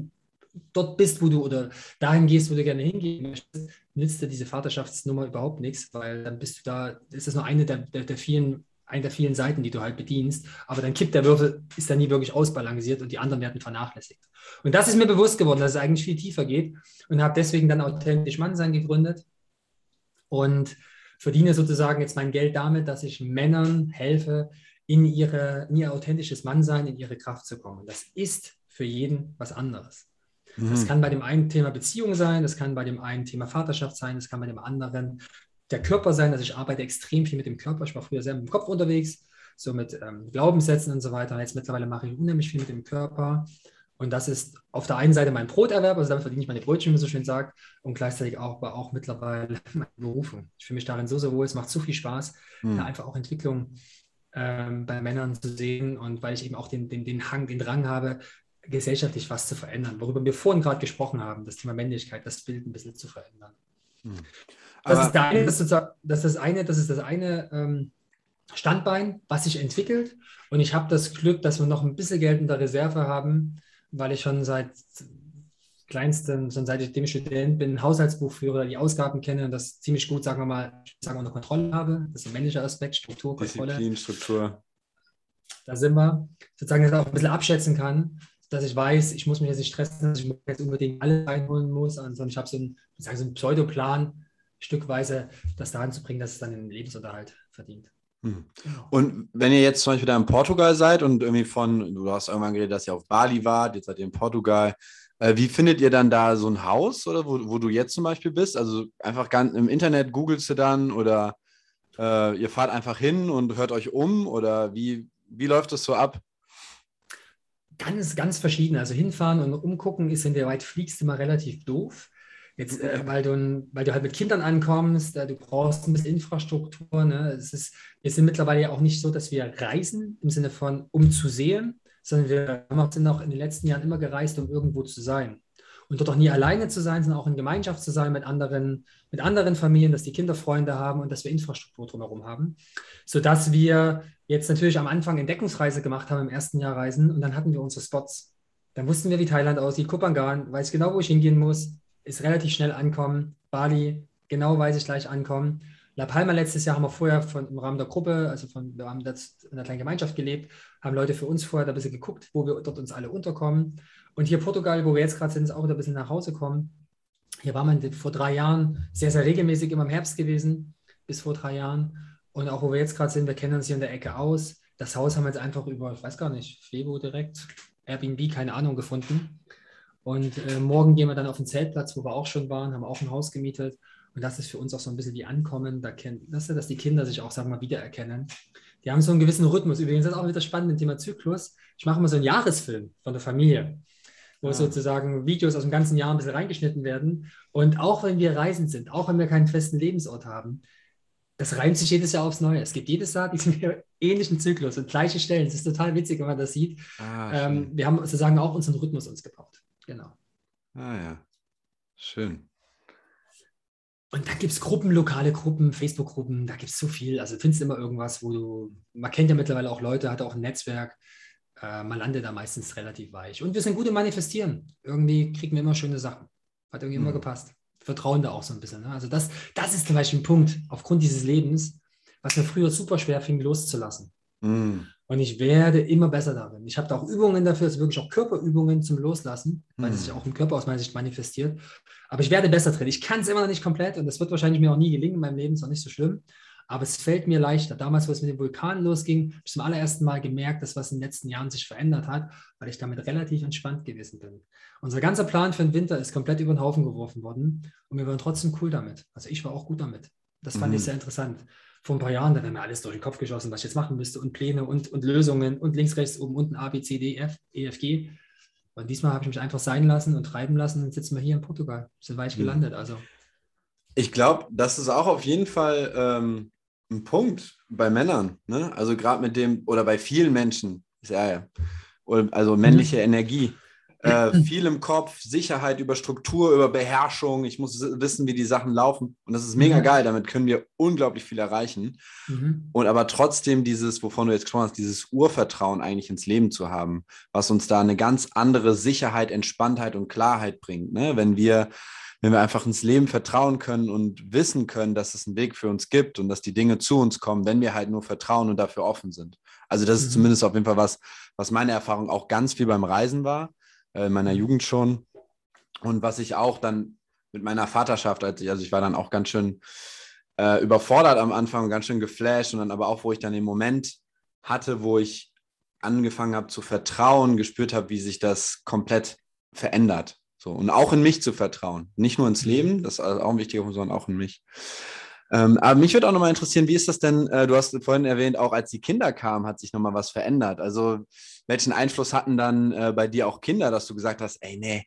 dort bist, wo du oder dahin gehst, wo du gerne hingehen möchtest, nützt dir diese Vaterschaftsnummer überhaupt nichts, weil dann bist du da, ist das nur eine der, der, der vielen eine der vielen Seiten, die du halt bedienst, aber dann kippt der Würfel, ist dann nie wirklich ausbalanciert und die anderen werden vernachlässigt. Und das ist mir bewusst geworden, dass es eigentlich viel tiefer geht und habe deswegen dann authentisch Mannsein gegründet und verdiene sozusagen jetzt mein Geld damit, dass ich Männern helfe, in, ihre, in ihr authentisches Mannsein, in ihre Kraft zu kommen. Das ist für jeden was anderes. Mhm. Das kann bei dem einen Thema Beziehung sein, das kann bei dem einen Thema Vaterschaft sein, das kann bei dem anderen der Körper sein. Also ich arbeite extrem viel mit dem Körper. Ich war früher sehr mit dem Kopf unterwegs, so mit ähm, Glaubenssätzen und so weiter. Jetzt mittlerweile mache ich unheimlich viel mit dem Körper. Und das ist auf der einen Seite mein Broterwerb, also damit verdiene ich meine Brötchen, wie man so schön sagt, und gleichzeitig auch, aber auch mittlerweile meine Berufung. Ich fühle mich darin so, so wohl, es macht so viel Spaß, mhm. da einfach auch Entwicklung ähm, bei Männern zu sehen und weil ich eben auch den, den, den Hang, den Drang habe, gesellschaftlich was zu verändern, worüber wir vorhin gerade gesprochen haben, das Thema Männlichkeit, das Bild ein bisschen zu verändern. Mhm. Das, ist eine, das, ist das, das eine, das ist das eine ähm, Standbein, was sich entwickelt. Und ich habe das Glück, dass wir noch ein bisschen Geld in der Reserve haben, weil ich schon seit kleinstem, schon seit ich Student bin, Haushaltsbuch führe, die Ausgaben kenne und das ziemlich gut, sagen wir mal, sagen wir, unter Kontrolle habe. Das ist ein männlicher Aspekt, Struktur, Kontrolle. Disziplin, Struktur. Da sind wir. Sozusagen, dass ich auch ein bisschen abschätzen kann, dass ich weiß, ich muss mich jetzt nicht stressen, dass ich jetzt unbedingt alles reinholen muss, sondern ich habe so einen, so einen Pseudoplan, stückweise das daran zu bringen, dass es dann den Lebensunterhalt verdient. Hm. Genau. Und wenn ihr jetzt zum Beispiel da in Portugal seid und irgendwie von, du hast irgendwann geredet, dass ihr auf Bali wart, jetzt seid ihr in Portugal, äh, wie findet ihr dann da so ein Haus oder wo, wo du jetzt zum Beispiel bist? Also einfach ganz im Internet googelst du dann oder äh, ihr fahrt einfach hin und hört euch um oder wie, wie läuft das so ab? Ganz, ganz verschieden. Also hinfahren und umgucken ist in der weit fliegst immer relativ doof. Jetzt, äh, weil, du, weil du halt mit Kindern ankommst, äh, du brauchst ein bisschen Infrastruktur. Ne? Es ist, wir sind mittlerweile ja auch nicht so, dass wir reisen im Sinne von, um zu sehen, sondern wir sind auch in den letzten Jahren immer gereist, um irgendwo zu sein. Und dort auch nie alleine zu sein, sondern auch in Gemeinschaft zu sein mit anderen, mit anderen Familien, dass die Kinder Freunde haben und dass wir Infrastruktur drumherum haben. Sodass wir jetzt natürlich am Anfang Entdeckungsreise gemacht haben, im ersten Jahr Reisen und dann hatten wir unsere Spots. Dann wussten wir, wie Thailand aussieht, Kopangan, weiß genau, wo ich hingehen muss, ist relativ schnell ankommen. Bali, genau weiß ich gleich ankommen. La Palma letztes Jahr haben wir vorher von, im Rahmen der Gruppe, also von, wir haben das in einer kleinen Gemeinschaft gelebt, haben Leute für uns vorher da ein bisschen geguckt, wo wir dort uns alle unterkommen. Und hier Portugal, wo wir jetzt gerade sind, ist auch wieder ein bisschen nach Hause kommen. Hier war man vor drei Jahren sehr, sehr regelmäßig immer im Herbst gewesen, bis vor drei Jahren. Und auch wo wir jetzt gerade sind, wir kennen uns hier in der Ecke aus. Das Haus haben wir jetzt einfach über, ich weiß gar nicht, Febo direkt, Airbnb, keine Ahnung, gefunden. Und äh, morgen gehen wir dann auf den Zeltplatz, wo wir auch schon waren, haben auch ein Haus gemietet. Und das ist für uns auch so ein bisschen wie Ankommen, da kennt, dass, dass die Kinder sich auch, sagen wir mal, wiedererkennen. Die haben so einen gewissen Rhythmus. Übrigens ist das auch wieder spannend im Thema Zyklus. Ich mache mal so einen Jahresfilm von der Familie, wo ja. sozusagen Videos aus dem ganzen Jahr ein bisschen reingeschnitten werden. Und auch wenn wir reisend sind, auch wenn wir keinen festen Lebensort haben, das reimt sich jedes Jahr aufs Neue. Es gibt jedes Jahr diesen ähnlichen Zyklus und gleiche Stellen. Es ist total witzig, wenn man das sieht. Ah, ähm, wir haben sozusagen auch unseren Rhythmus uns gebaut. Genau. Ah ja, schön. Und da gibt es Gruppen, lokale Gruppen, Facebook-Gruppen, da gibt es so viel. Also findest immer irgendwas, wo du, man kennt ja mittlerweile auch Leute, hat auch ein Netzwerk, äh, man landet da meistens relativ weich. Und wir sind gut im Manifestieren. Irgendwie kriegen wir immer schöne Sachen. Hat irgendwie mhm. immer gepasst. Vertrauen da auch so ein bisschen. Ne? Also das, das ist zum Beispiel ein Punkt aufgrund dieses Lebens, was mir früher super schwer fing, loszulassen. Mhm. Und ich werde immer besser darin. Ich habe da auch Übungen dafür, also wirklich auch Körperübungen zum Loslassen, weil es sich hm. auch im Körper aus meiner Sicht manifestiert. Aber ich werde besser drin. Ich kann es immer noch nicht komplett und das wird wahrscheinlich mir auch nie gelingen in meinem Leben, ist auch nicht so schlimm. Aber es fällt mir leichter. Damals, wo es mit dem Vulkan losging, habe ich zum allerersten Mal gemerkt, dass was in den letzten Jahren sich verändert hat, weil ich damit relativ entspannt gewesen bin. Unser ganzer Plan für den Winter ist komplett über den Haufen geworfen worden und wir waren trotzdem cool damit. Also ich war auch gut damit. Das fand mhm. ich sehr interessant vor ein paar Jahren, da wäre mir alles durch den Kopf geschossen, was ich jetzt machen müsste und Pläne und, und Lösungen und links, rechts, oben, unten, A, B, C, D, F, E, F, G. Und diesmal habe ich mich einfach sein lassen und treiben lassen und sitzen wir hier in Portugal. Sind weich mhm. gelandet. Also. Ich glaube, das ist auch auf jeden Fall ähm, ein Punkt bei Männern. Ne? Also gerade mit dem, oder bei vielen Menschen, ja, also männliche mhm. Energie äh, viel im Kopf, Sicherheit über Struktur, über Beherrschung. Ich muss wissen, wie die Sachen laufen. Und das ist mega mhm. geil. Damit können wir unglaublich viel erreichen. Mhm. Und aber trotzdem dieses, wovon du jetzt gesprochen hast, dieses Urvertrauen eigentlich ins Leben zu haben, was uns da eine ganz andere Sicherheit, Entspanntheit und Klarheit bringt. Ne? Wenn wir wenn wir einfach ins Leben vertrauen können und wissen können, dass es einen Weg für uns gibt und dass die Dinge zu uns kommen, wenn wir halt nur vertrauen und dafür offen sind. Also das ist mhm. zumindest auf jeden Fall was, was meine Erfahrung auch ganz viel beim Reisen war, in meiner Jugend schon. Und was ich auch dann mit meiner Vaterschaft, als ich, also ich war dann auch ganz schön äh, überfordert am Anfang, ganz schön geflasht und dann aber auch, wo ich dann den Moment hatte, wo ich angefangen habe zu vertrauen, gespürt habe, wie sich das komplett verändert. So, und auch in mich zu vertrauen. Nicht nur ins mhm. Leben, das ist auch ein wichtiger Punkt, sondern auch in mich. Ähm, aber mich würde auch nochmal interessieren, wie ist das denn, äh, du hast vorhin erwähnt, auch als die Kinder kamen, hat sich nochmal was verändert. Also welchen Einfluss hatten dann äh, bei dir auch Kinder, dass du gesagt hast, ey, nee,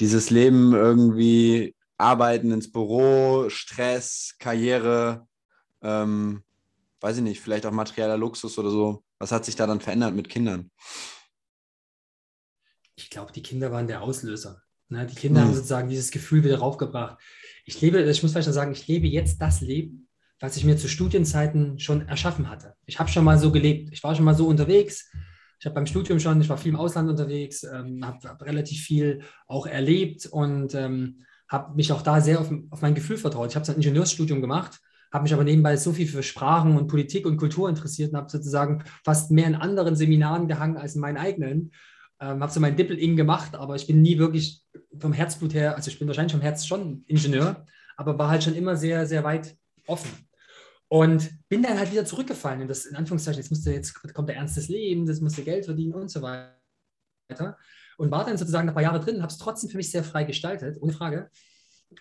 dieses Leben irgendwie arbeiten ins Büro, Stress, Karriere, ähm, weiß ich nicht, vielleicht auch materieller Luxus oder so. Was hat sich da dann verändert mit Kindern? Ich glaube, die Kinder waren der Auslöser. Ne? Die Kinder mhm. haben sozusagen dieses Gefühl wieder raufgebracht. Ich lebe, ich muss vielleicht noch sagen, ich lebe jetzt das Leben, was ich mir zu Studienzeiten schon erschaffen hatte. Ich habe schon mal so gelebt. Ich war schon mal so unterwegs. Ich habe beim Studium schon, ich war viel im Ausland unterwegs, ähm, habe hab relativ viel auch erlebt und ähm, habe mich auch da sehr auf, auf mein Gefühl vertraut. Ich habe ein Ingenieursstudium gemacht, habe mich aber nebenbei so viel für Sprachen und Politik und Kultur interessiert und habe sozusagen fast mehr in anderen Seminaren gehangen als in meinen eigenen. Ähm, habe so mein Dippel-Ing gemacht, aber ich bin nie wirklich vom Herzblut her, also ich bin wahrscheinlich vom Herz schon Ingenieur, aber war halt schon immer sehr, sehr weit offen. Und bin dann halt wieder zurückgefallen in das, in Anführungszeichen, jetzt, musste, jetzt kommt der Ernst des Lebens, jetzt musste Geld verdienen und so weiter. Und war dann sozusagen ein paar Jahre drin, habe es trotzdem für mich sehr frei gestaltet, ohne Frage.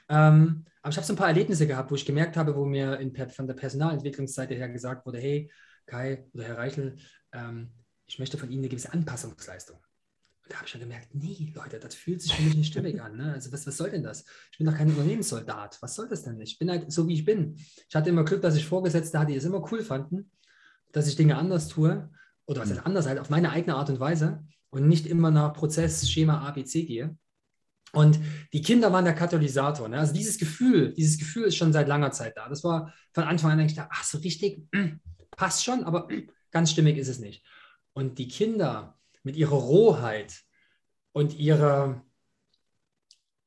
Ähm, aber ich habe so ein paar Erlebnisse gehabt, wo ich gemerkt habe, wo mir in, von der Personalentwicklungsseite her gesagt wurde, hey, Kai oder Herr Reichel, ähm, ich möchte von Ihnen eine gewisse Anpassungsleistung da habe ich schon gemerkt, nee, Leute, das fühlt sich für mich nicht stimmig an. Ne? Also was, was soll denn das? Ich bin doch kein Unternehmenssoldat. Was soll das denn nicht? Ich bin halt so, wie ich bin. Ich hatte immer Glück, dass ich Vorgesetzte hatte, die es immer cool fanden, dass ich Dinge anders tue oder was heißt anders halt, auf meine eigene Art und Weise und nicht immer nach Prozess, Schema ABC gehe. Und die Kinder waren der Katalysator. Ne? Also dieses Gefühl, dieses Gefühl ist schon seit langer Zeit da. Das war von Anfang an eigentlich da, ach so richtig, mm, passt schon, aber mm, ganz stimmig ist es nicht. Und die Kinder, mit ihrer Rohheit und ihrer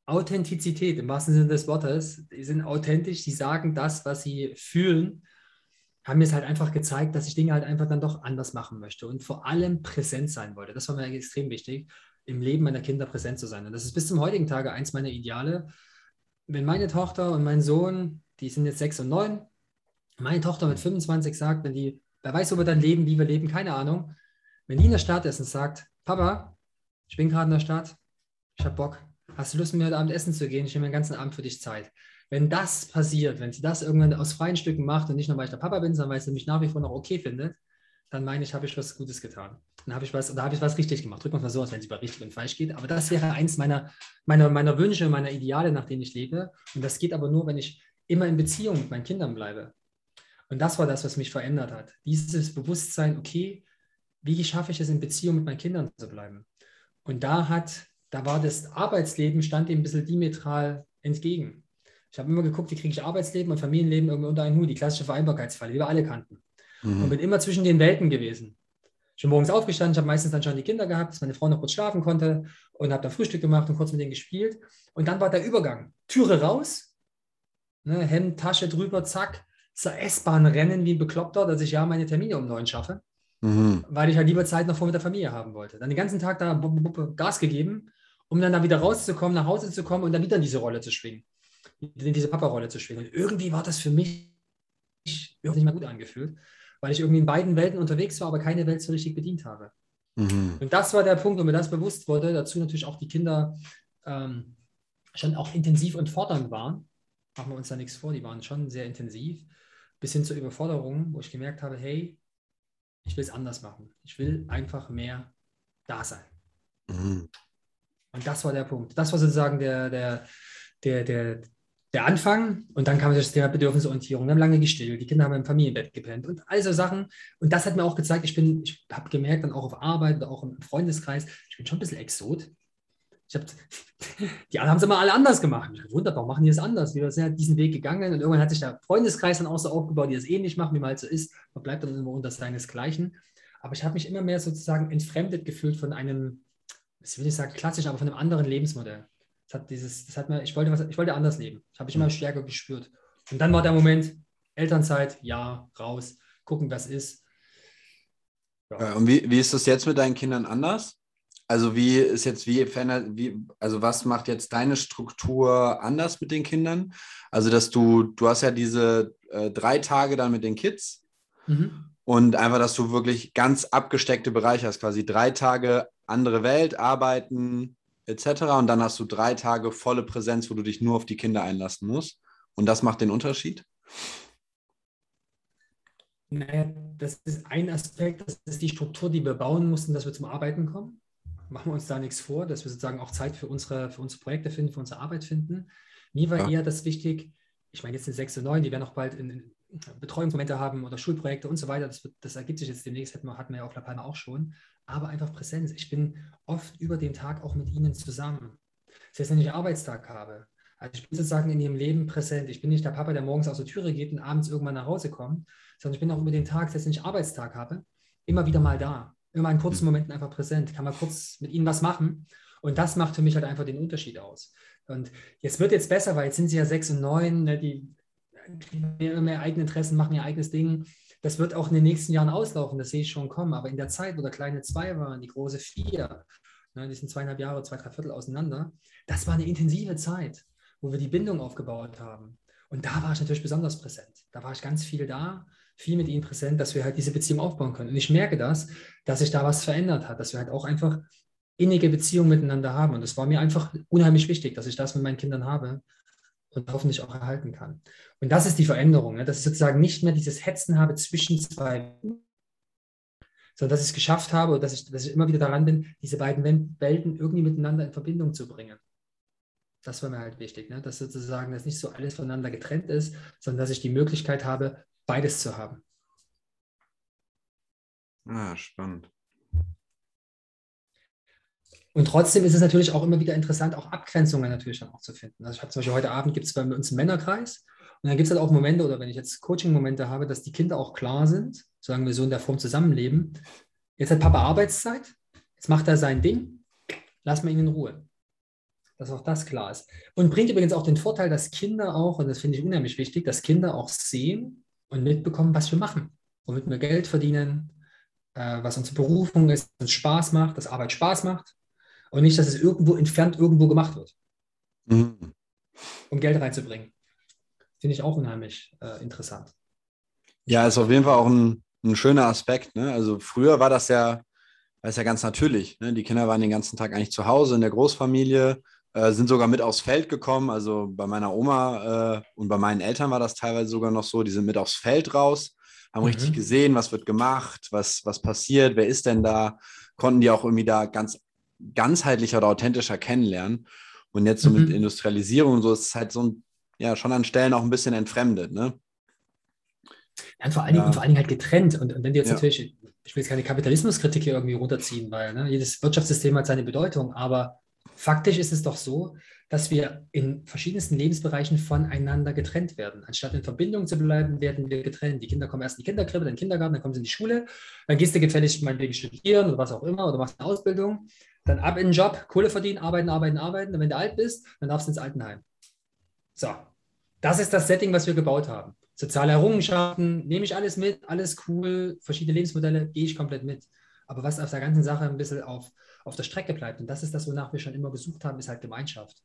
Authentizität im wahrsten Sinne des Wortes, die sind authentisch, die sagen das, was sie fühlen, haben mir es halt einfach gezeigt, dass ich Dinge halt einfach dann doch anders machen möchte und vor allem präsent sein wollte. Das war mir extrem wichtig, im Leben meiner Kinder präsent zu sein. Und das ist bis zum heutigen Tage eins meiner Ideale. Wenn meine Tochter und mein Sohn, die sind jetzt sechs und neun, meine Tochter mit 25 sagt, wenn die, wer weiß, ob wir dann leben, wie wir leben, keine Ahnung, wenn die in der Stadt ist und sagt, Papa, ich bin gerade in der Stadt, ich habe Bock, hast du Lust, mit mir heute Abend essen zu gehen? Ich nehme den ganzen Abend für dich Zeit. Wenn das passiert, wenn sie das irgendwann aus freien Stücken macht und nicht nur, weil ich der Papa bin, sondern weil sie mich nach wie vor noch okay findet, dann meine ich, habe ich was Gutes getan. Dann habe ich was, da habe ich was richtig gemacht. Drücken wir mal so aus, wenn es über richtig und falsch geht. Aber das wäre eins meiner, meiner, meiner Wünsche, meiner Ideale, nach denen ich lebe. Und das geht aber nur, wenn ich immer in Beziehung mit meinen Kindern bleibe. Und das war das, was mich verändert hat. Dieses Bewusstsein, okay, wie schaffe ich es, in Beziehung mit meinen Kindern zu bleiben? Und da hat, da war das Arbeitsleben, stand dem ein bisschen diametral entgegen. Ich habe immer geguckt, wie kriege ich Arbeitsleben und Familienleben irgendwie unter einen Hut, die klassische Vereinbarkeitsfalle, die wir alle kannten. Mhm. Und bin immer zwischen den Welten gewesen. Ich bin morgens aufgestanden, ich habe meistens dann schon die Kinder gehabt, dass meine Frau noch kurz schlafen konnte und habe dann Frühstück gemacht und kurz mit denen gespielt. Und dann war der Übergang. Türe raus, ne, Hemd, Tasche drüber, zack, zur S-Bahn rennen wie ein Bekloppter, dass ich ja meine Termine um neun schaffe mhm. weil ich halt lieber Zeit noch vor mit der Familie haben wollte. Dann den ganzen Tag da Gas gegeben, um dann da wieder rauszukommen, nach Hause zu kommen und dann wieder in diese Rolle zu schwingen, in diese Papa-Rolle zu schwingen. Und irgendwie war das für mich nicht mehr gut angefühlt, weil ich irgendwie in beiden Welten unterwegs war, aber keine Welt so richtig bedient habe. Mhm. Und das war der Punkt, wo mir das bewusst wurde. Dazu natürlich auch die Kinder ähm, schon auch intensiv und fordernd waren. Machen wir uns da nichts vor, die waren schon sehr intensiv, bis hin zur Überforderung, wo ich gemerkt habe, hey, ich will es anders machen. Ich will einfach mehr da sein. Mhm. Und das war der Punkt. Das war sozusagen der, der, der, der, der Anfang. Und dann kam das Thema Bedürfnisorientierung. Wir haben lange gestillt. Die Kinder haben im Familienbett gepennt und all so Sachen. Und das hat mir auch gezeigt, ich bin, ich habe gemerkt, dann auch auf Arbeit oder auch im Freundeskreis, ich bin schon ein bisschen Exot. Ich hab, die anderen haben es immer alle anders gemacht. Ich habe wunderbar, machen die das anders. Wir sind halt diesen Weg gegangen und irgendwann hat sich der Freundeskreis dann auch so aufgebaut, die das ähnlich machen, wie man halt so ist. Man bleibt dann immer unter seinesgleichen. Aber ich habe mich immer mehr sozusagen entfremdet gefühlt von einem, ich will nicht sagen klassisch, aber von einem anderen Lebensmodell. Das hat dieses, das hat mir, ich wollte was, ich wollte anders leben. Das habe ich immer stärker gespürt. Und dann war der Moment, Elternzeit, ja, raus, gucken, was ist. Ja. Und wie, wie ist das jetzt mit deinen Kindern anders? Also wie ist jetzt, wie verändert, wie, also was macht jetzt deine Struktur anders mit den Kindern? Also dass du, du hast ja diese äh, drei Tage dann mit den Kids. Mhm. Und einfach, dass du wirklich ganz abgesteckte Bereiche hast, quasi drei Tage andere Welt, arbeiten etc. Und dann hast du drei Tage volle Präsenz, wo du dich nur auf die Kinder einlassen musst. Und das macht den Unterschied. Naja, das ist ein Aspekt, das ist die Struktur, die wir bauen mussten, dass wir zum Arbeiten kommen. Machen wir uns da nichts vor, dass wir sozusagen auch Zeit für unsere, für unsere Projekte finden, für unsere Arbeit finden. Mir war ja. eher das wichtig, ich meine, jetzt sind sechs und neun, die werden auch bald in, in Betreuungsmomente haben oder Schulprojekte und so weiter. Das, wird, das ergibt sich jetzt demnächst, hatten wir, hatten wir ja auf La Palma auch schon. Aber einfach Präsenz. Ich bin oft über den Tag auch mit ihnen zusammen. Selbst wenn ich Arbeitstag habe. Also ich bin sozusagen in ihrem Leben präsent. Ich bin nicht der Papa, der morgens aus der Türe geht und abends irgendwann nach Hause kommt, sondern ich bin auch über den Tag, selbst wenn ich Arbeitstag habe, immer wieder mal da. Immer in kurzen Momenten einfach präsent. Kann mal kurz mit ihnen was machen. Und das macht für mich halt einfach den Unterschied aus. Und jetzt wird jetzt besser, weil jetzt sind sie ja sechs und neun, ne, die immer mehr eigene Interessen, machen ihr eigenes Ding. Das wird auch in den nächsten Jahren auslaufen, das sehe ich schon kommen. Aber in der Zeit, wo der kleine zwei waren, die große vier, ne, die sind zweieinhalb Jahre, zwei, drei Viertel auseinander, das war eine intensive Zeit, wo wir die Bindung aufgebaut haben. Und da war ich natürlich besonders präsent. Da war ich ganz viel da, viel mit ihnen präsent, dass wir halt diese Beziehung aufbauen können. Und ich merke das, dass sich da was verändert hat, dass wir halt auch einfach innige Beziehungen miteinander haben. Und es war mir einfach unheimlich wichtig, dass ich das mit meinen Kindern habe und hoffentlich auch erhalten kann. Und das ist die Veränderung, ne? dass ich sozusagen nicht mehr dieses Hetzen habe zwischen zwei, sondern dass ich es geschafft habe dass ich, dass ich immer wieder daran bin, diese beiden Welten irgendwie miteinander in Verbindung zu bringen. Das war mir halt wichtig, ne? dass sozusagen das nicht so alles voneinander getrennt ist, sondern dass ich die Möglichkeit habe, beides zu haben. Ah, spannend. Und trotzdem ist es natürlich auch immer wieder interessant, auch Abgrenzungen natürlich dann auch zu finden. Also ich habe zum Beispiel heute Abend gibt es bei uns einen Männerkreis und dann gibt es halt auch Momente, oder wenn ich jetzt Coaching-Momente habe, dass die Kinder auch klar sind, sagen wir so in der Form zusammenleben. Jetzt hat Papa Arbeitszeit, jetzt macht er sein Ding, lass mal ihn in Ruhe. Dass auch das klar ist. Und bringt übrigens auch den Vorteil, dass Kinder auch, und das finde ich unheimlich wichtig, dass Kinder auch sehen und mitbekommen, was wir machen, womit wir Geld verdienen, äh, was unsere Berufung ist, was uns Spaß macht, dass Arbeit Spaß macht und nicht, dass es irgendwo entfernt irgendwo gemacht wird, mhm. um Geld reinzubringen. Finde ich auch unheimlich äh, interessant. Ja, ist auf jeden Fall auch ein, ein schöner Aspekt. Ne? Also früher war das ja, war das ja ganz natürlich. Ne? Die Kinder waren den ganzen Tag eigentlich zu Hause in der Großfamilie, äh, sind sogar mit aufs Feld gekommen. Also bei meiner Oma äh, und bei meinen Eltern war das teilweise sogar noch so. Die sind mit aufs Feld raus, haben mhm. richtig gesehen, was wird gemacht, was, was passiert, wer ist denn da. Konnten die auch irgendwie da ganz ganzheitlicher oder authentischer kennenlernen. Und jetzt so mhm. mit Industrialisierung und so ist es halt so ein, ja, schon an Stellen auch ein bisschen entfremdet, ne? Ja, und vor allen Dingen, ja. vor allen Dingen halt getrennt. Und, und wenn du jetzt ja. natürlich, ich will jetzt keine Kapitalismuskritik hier irgendwie runterziehen, weil ne, jedes Wirtschaftssystem hat seine Bedeutung, aber faktisch ist es doch so, dass wir in verschiedensten Lebensbereichen voneinander getrennt werden. Anstatt in Verbindung zu bleiben, werden wir getrennt. Die Kinder kommen erst in die Kinderkrippe, dann in den Kindergarten, dann kommen sie in die Schule, dann gehst du gefällig meinetwegen studieren oder was auch immer oder machst eine Ausbildung dann ab in den Job, Kohle verdienen, arbeiten, arbeiten, arbeiten. Und wenn du alt bist, dann darfst du ins Altenheim. So, das ist das Setting, was wir gebaut haben. Soziale Errungenschaften, nehme ich alles mit, alles cool, verschiedene Lebensmodelle, gehe ich komplett mit. Aber was auf der ganzen Sache ein bisschen auf, auf der Strecke bleibt, und das ist das, wonach wir schon immer gesucht haben, ist halt Gemeinschaft.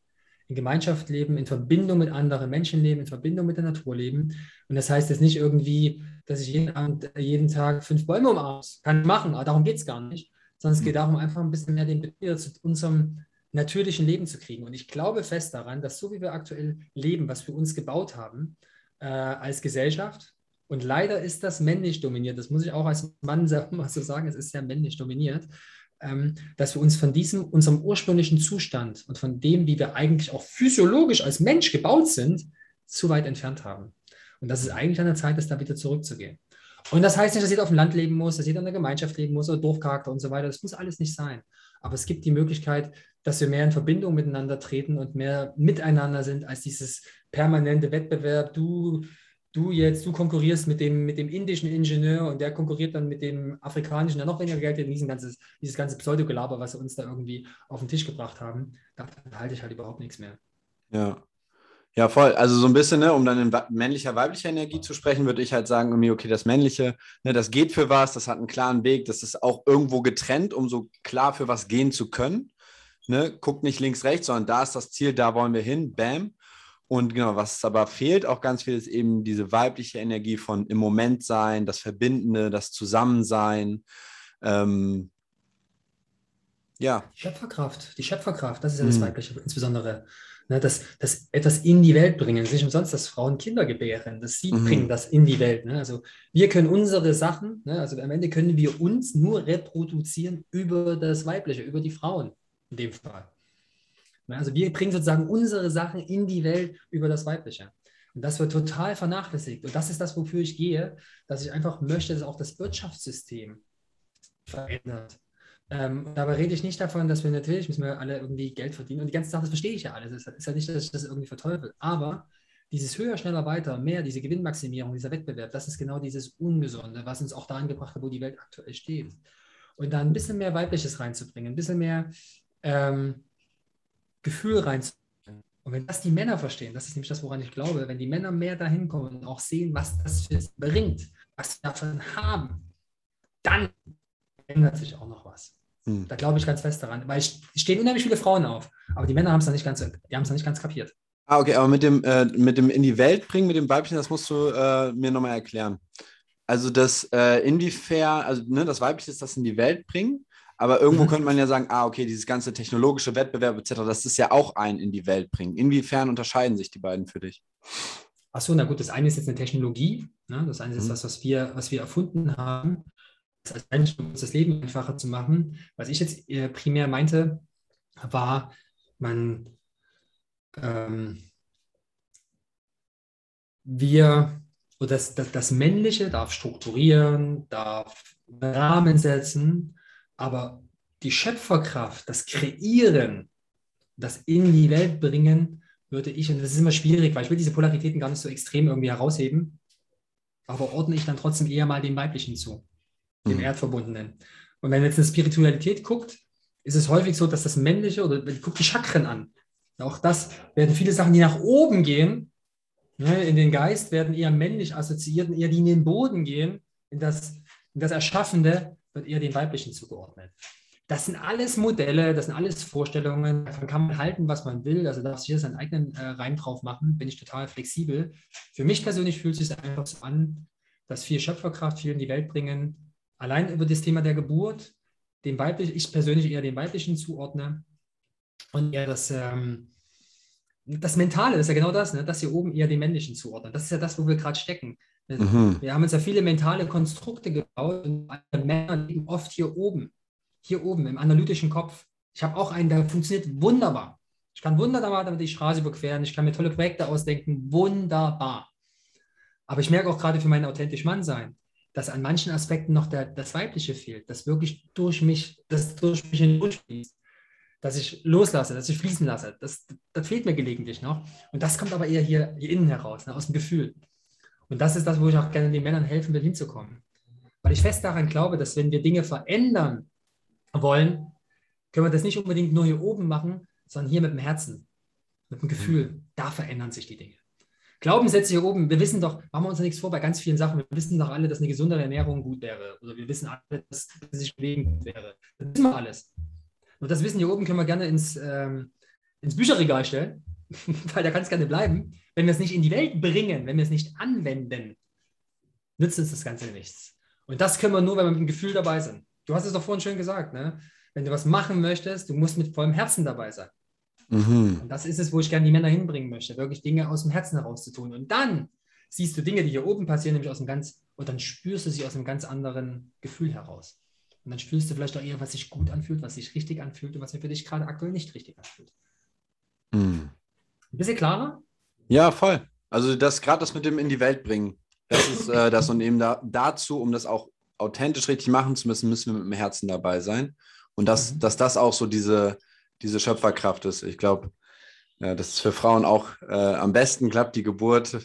In Gemeinschaft leben, in Verbindung mit anderen Menschen leben, in Verbindung mit der Natur leben. Und das heißt jetzt nicht irgendwie, dass ich jeden, Abend, jeden Tag fünf Bäume umarme. Kann ich machen, aber darum geht es gar nicht sondern es geht mhm. darum, einfach ein bisschen mehr den Bezug zu unserem natürlichen Leben zu kriegen. Und ich glaube fest daran, dass so wie wir aktuell leben, was wir uns gebaut haben äh, als Gesellschaft, und leider ist das männlich dominiert, das muss ich auch als Mann mal so sagen, es ist sehr männlich dominiert, dass wir uns von diesem, unserem ursprünglichen Zustand und von dem, wie wir eigentlich auch physiologisch als Mensch gebaut sind, zu weit entfernt haben. Und das ist eigentlich an der Zeit, das da wieder zurückzugehen. Und das heißt nicht, dass jeder auf dem Land leben muss, dass jeder in der Gemeinschaft leben muss oder Dorfcharakter und so weiter. Das muss alles nicht sein. Aber es gibt die Möglichkeit, dass wir mehr in Verbindung miteinander treten und mehr miteinander sind als dieses permanente Wettbewerb. Du, du jetzt, du konkurrierst mit dem, mit dem indischen Ingenieur und der konkurriert dann mit dem afrikanischen, der noch weniger Geld hat, dieses ganze, dieses ganze Pseudogelaber, was sie uns da irgendwie auf den Tisch gebracht haben. Da halte ich halt überhaupt nichts mehr. Ja, ja, voll. Also so ein bisschen, ne, um dann in männlicher, weiblicher Energie zu sprechen, würde ich halt sagen, irgendwie, okay, das Männliche, ne, das geht für was, das hat einen klaren Weg, das ist auch irgendwo getrennt, um so klar für was gehen zu können. Ne? Guckt nicht links, rechts, sondern da ist das Ziel, da wollen wir hin, bam. Und genau, was aber fehlt auch ganz viel, ist eben diese weibliche Energie von im Moment sein, das Verbindende, das Zusammensein. Ähm, ja. Schöpferkraft, die Schöpferkraft, das ist ja das mhm. Weibliche insbesondere. Ne, das, das etwas in die Welt bringen. Nicht umsonst, dass Frauen Kinder gebären, dass sie mhm. bringen das in die Welt. Ne? Also wir können unsere Sachen, ne, also am Ende können wir uns nur reproduzieren über das Weibliche, über die Frauen in dem Fall. Ne, also wir bringen sozusagen unsere Sachen in die Welt über das Weibliche. Und das wird total vernachlässigt. Und das ist das, wofür ich gehe, dass ich einfach möchte, dass auch das Wirtschaftssystem verändert. Ähm, dabei rede ich nicht davon, dass wir natürlich müssen wir alle irgendwie Geld verdienen. Und die ganze Sache, das verstehe ich ja alles. Es ist ja nicht, dass ich das irgendwie verteufel. Aber dieses höher, schneller, weiter, mehr, diese Gewinnmaximierung, dieser Wettbewerb, das ist genau dieses Ungesunde, was uns auch dahin gebracht hat, wo die Welt aktuell steht. Und da ein bisschen mehr Weibliches reinzubringen, ein bisschen mehr ähm, Gefühl reinzubringen. Und wenn das die Männer verstehen, das ist nämlich das, woran ich glaube, wenn die Männer mehr dahin kommen und auch sehen, was das für bringt, was wir davon haben, dann ändert sich auch noch was. Hm. Da glaube ich ganz fest daran, weil es stehen unheimlich viele Frauen auf, aber die Männer haben es noch nicht ganz, die haben es noch nicht ganz kapiert. Ah, okay, aber mit dem, äh, mit dem in die Welt bringen, mit dem Weibchen, das musst du äh, mir nochmal erklären. Also das äh, inwiefern, also ne, das Weibliche ist das in die Welt bringen, aber irgendwo mhm. könnte man ja sagen, ah, okay, dieses ganze technologische Wettbewerb etc., das ist ja auch ein in die Welt bringen. Inwiefern unterscheiden sich die beiden für dich? Achso, na gut, das eine ist jetzt eine Technologie, ne? das eine ist mhm. das, was wir, was wir erfunden haben als Mensch, um uns das Leben einfacher zu machen. Was ich jetzt äh, primär meinte, war, man ähm, wir oder das, das, das Männliche darf strukturieren, darf Rahmen setzen, aber die Schöpferkraft, das Kreieren, das in die Welt bringen, würde ich, und das ist immer schwierig, weil ich will diese Polaritäten gar nicht so extrem irgendwie herausheben, aber ordne ich dann trotzdem eher mal dem Weiblichen zu dem mhm. Erdverbundenen. Und wenn jetzt in Spiritualität guckt, ist es häufig so, dass das Männliche, oder guckt die Chakren an, auch das werden viele Sachen, die nach oben gehen, ne, in den Geist, werden eher männlich assoziiert und eher die in den Boden gehen, in das, in das Erschaffende wird eher den Weiblichen zugeordnet. Das sind alles Modelle, das sind alles Vorstellungen. Davon kann man halten, was man will. Also darf sich hier seinen eigenen äh, Reim drauf machen. Bin ich total flexibel. Für mich persönlich fühlt es sich einfach so an, dass viel Schöpferkraft, viel in die Welt bringen, allein über das Thema der Geburt, dem weiblichen, ich persönlich eher dem weiblichen zuordne und eher das, ähm, das Mentale, das ist ja genau das, ne? das hier oben eher dem männlichen zuordnen. Das ist ja das, wo wir gerade stecken. Mhm. Wir haben uns ja viele mentale Konstrukte gebaut und Männer liegen oft hier oben, hier oben im analytischen Kopf. Ich habe auch einen, der funktioniert wunderbar. Ich kann wunderbar damit die Straße überqueren, ich kann mir tolle Projekte ausdenken, wunderbar. Aber ich merke auch gerade für mein authentisch Mann sein, dass an manchen Aspekten noch der, das Weibliche fehlt, das wirklich durch mich, das durch mich hindurchfließt, dass ich loslasse, dass ich fließen lasse. Das, das fehlt mir gelegentlich noch. Und das kommt aber eher hier, hier innen heraus, ne, aus dem Gefühl. Und das ist das, wo ich auch gerne den Männern helfen will, hinzukommen. Weil ich fest daran glaube, dass wenn wir Dinge verändern wollen, können wir das nicht unbedingt nur hier oben machen, sondern hier mit dem Herzen, mit dem Gefühl. Da verändern sich die Dinge. Glaubenssätze hier oben, wir wissen doch, machen wir uns ja nichts vor bei ganz vielen Sachen. Wir wissen doch alle, dass eine gesundere Ernährung gut wäre. Oder wir wissen alle, dass sich bewegen gut wäre. Das wissen wir alles. Und das Wissen hier oben können wir gerne ins, ähm, ins Bücherregal stellen, weil da kann es gerne bleiben. Wenn wir es nicht in die Welt bringen, wenn wir es nicht anwenden, nützt uns das Ganze nichts. Und das können wir nur, wenn wir mit dem Gefühl dabei sind. Du hast es doch vorhin schön gesagt, ne? Wenn du was machen möchtest, du musst mit vollem Herzen dabei sein. Mhm. Und das ist es, wo ich gerne die Männer hinbringen möchte, wirklich Dinge aus dem Herzen heraus zu tun. Und dann siehst du Dinge, die hier oben passieren, nämlich aus dem ganz, und dann spürst du sie aus einem ganz anderen Gefühl heraus. Und dann spürst du vielleicht auch eher, was sich gut anfühlt, was sich richtig anfühlt und was sich für dich gerade aktuell nicht richtig anfühlt. Mhm. Ein bisschen klarer? Ja, voll. Also das gerade das mit dem in die Welt bringen. Das ist äh, das und eben da, dazu, um das auch authentisch richtig machen zu müssen, müssen wir mit dem Herzen dabei sein. Und das, mhm. dass das auch so diese, diese Schöpferkraft ist. Ich glaube, ja, dass es für Frauen auch äh, am besten klappt, die Geburt,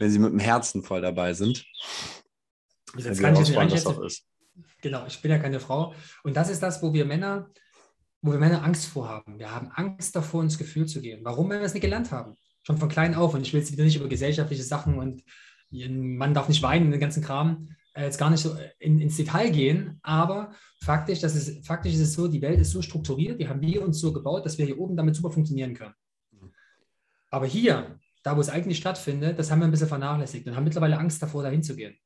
wenn sie mit dem Herzen voll dabei sind. Das kann ich nicht das auch ist. Genau, ich bin ja keine Frau. Und das ist das, wo wir Männer, wo wir Männer Angst vor haben. Wir haben Angst davor, ins Gefühl zu gehen. Warum, wenn wir es nicht gelernt haben? Schon von klein auf. Und ich will jetzt wieder nicht über gesellschaftliche Sachen und Mann darf nicht weinen, den ganzen Kram äh, jetzt gar nicht so in, ins Detail gehen, aber faktisch, das ist, faktisch ist es so, die Welt ist so strukturiert, die haben wir uns so gebaut, dass wir hier oben damit super funktionieren können. Aber hier, da wo es eigentlich stattfindet, das haben wir ein bisschen vernachlässigt und haben mittlerweile Angst davor, dahin zu gehen.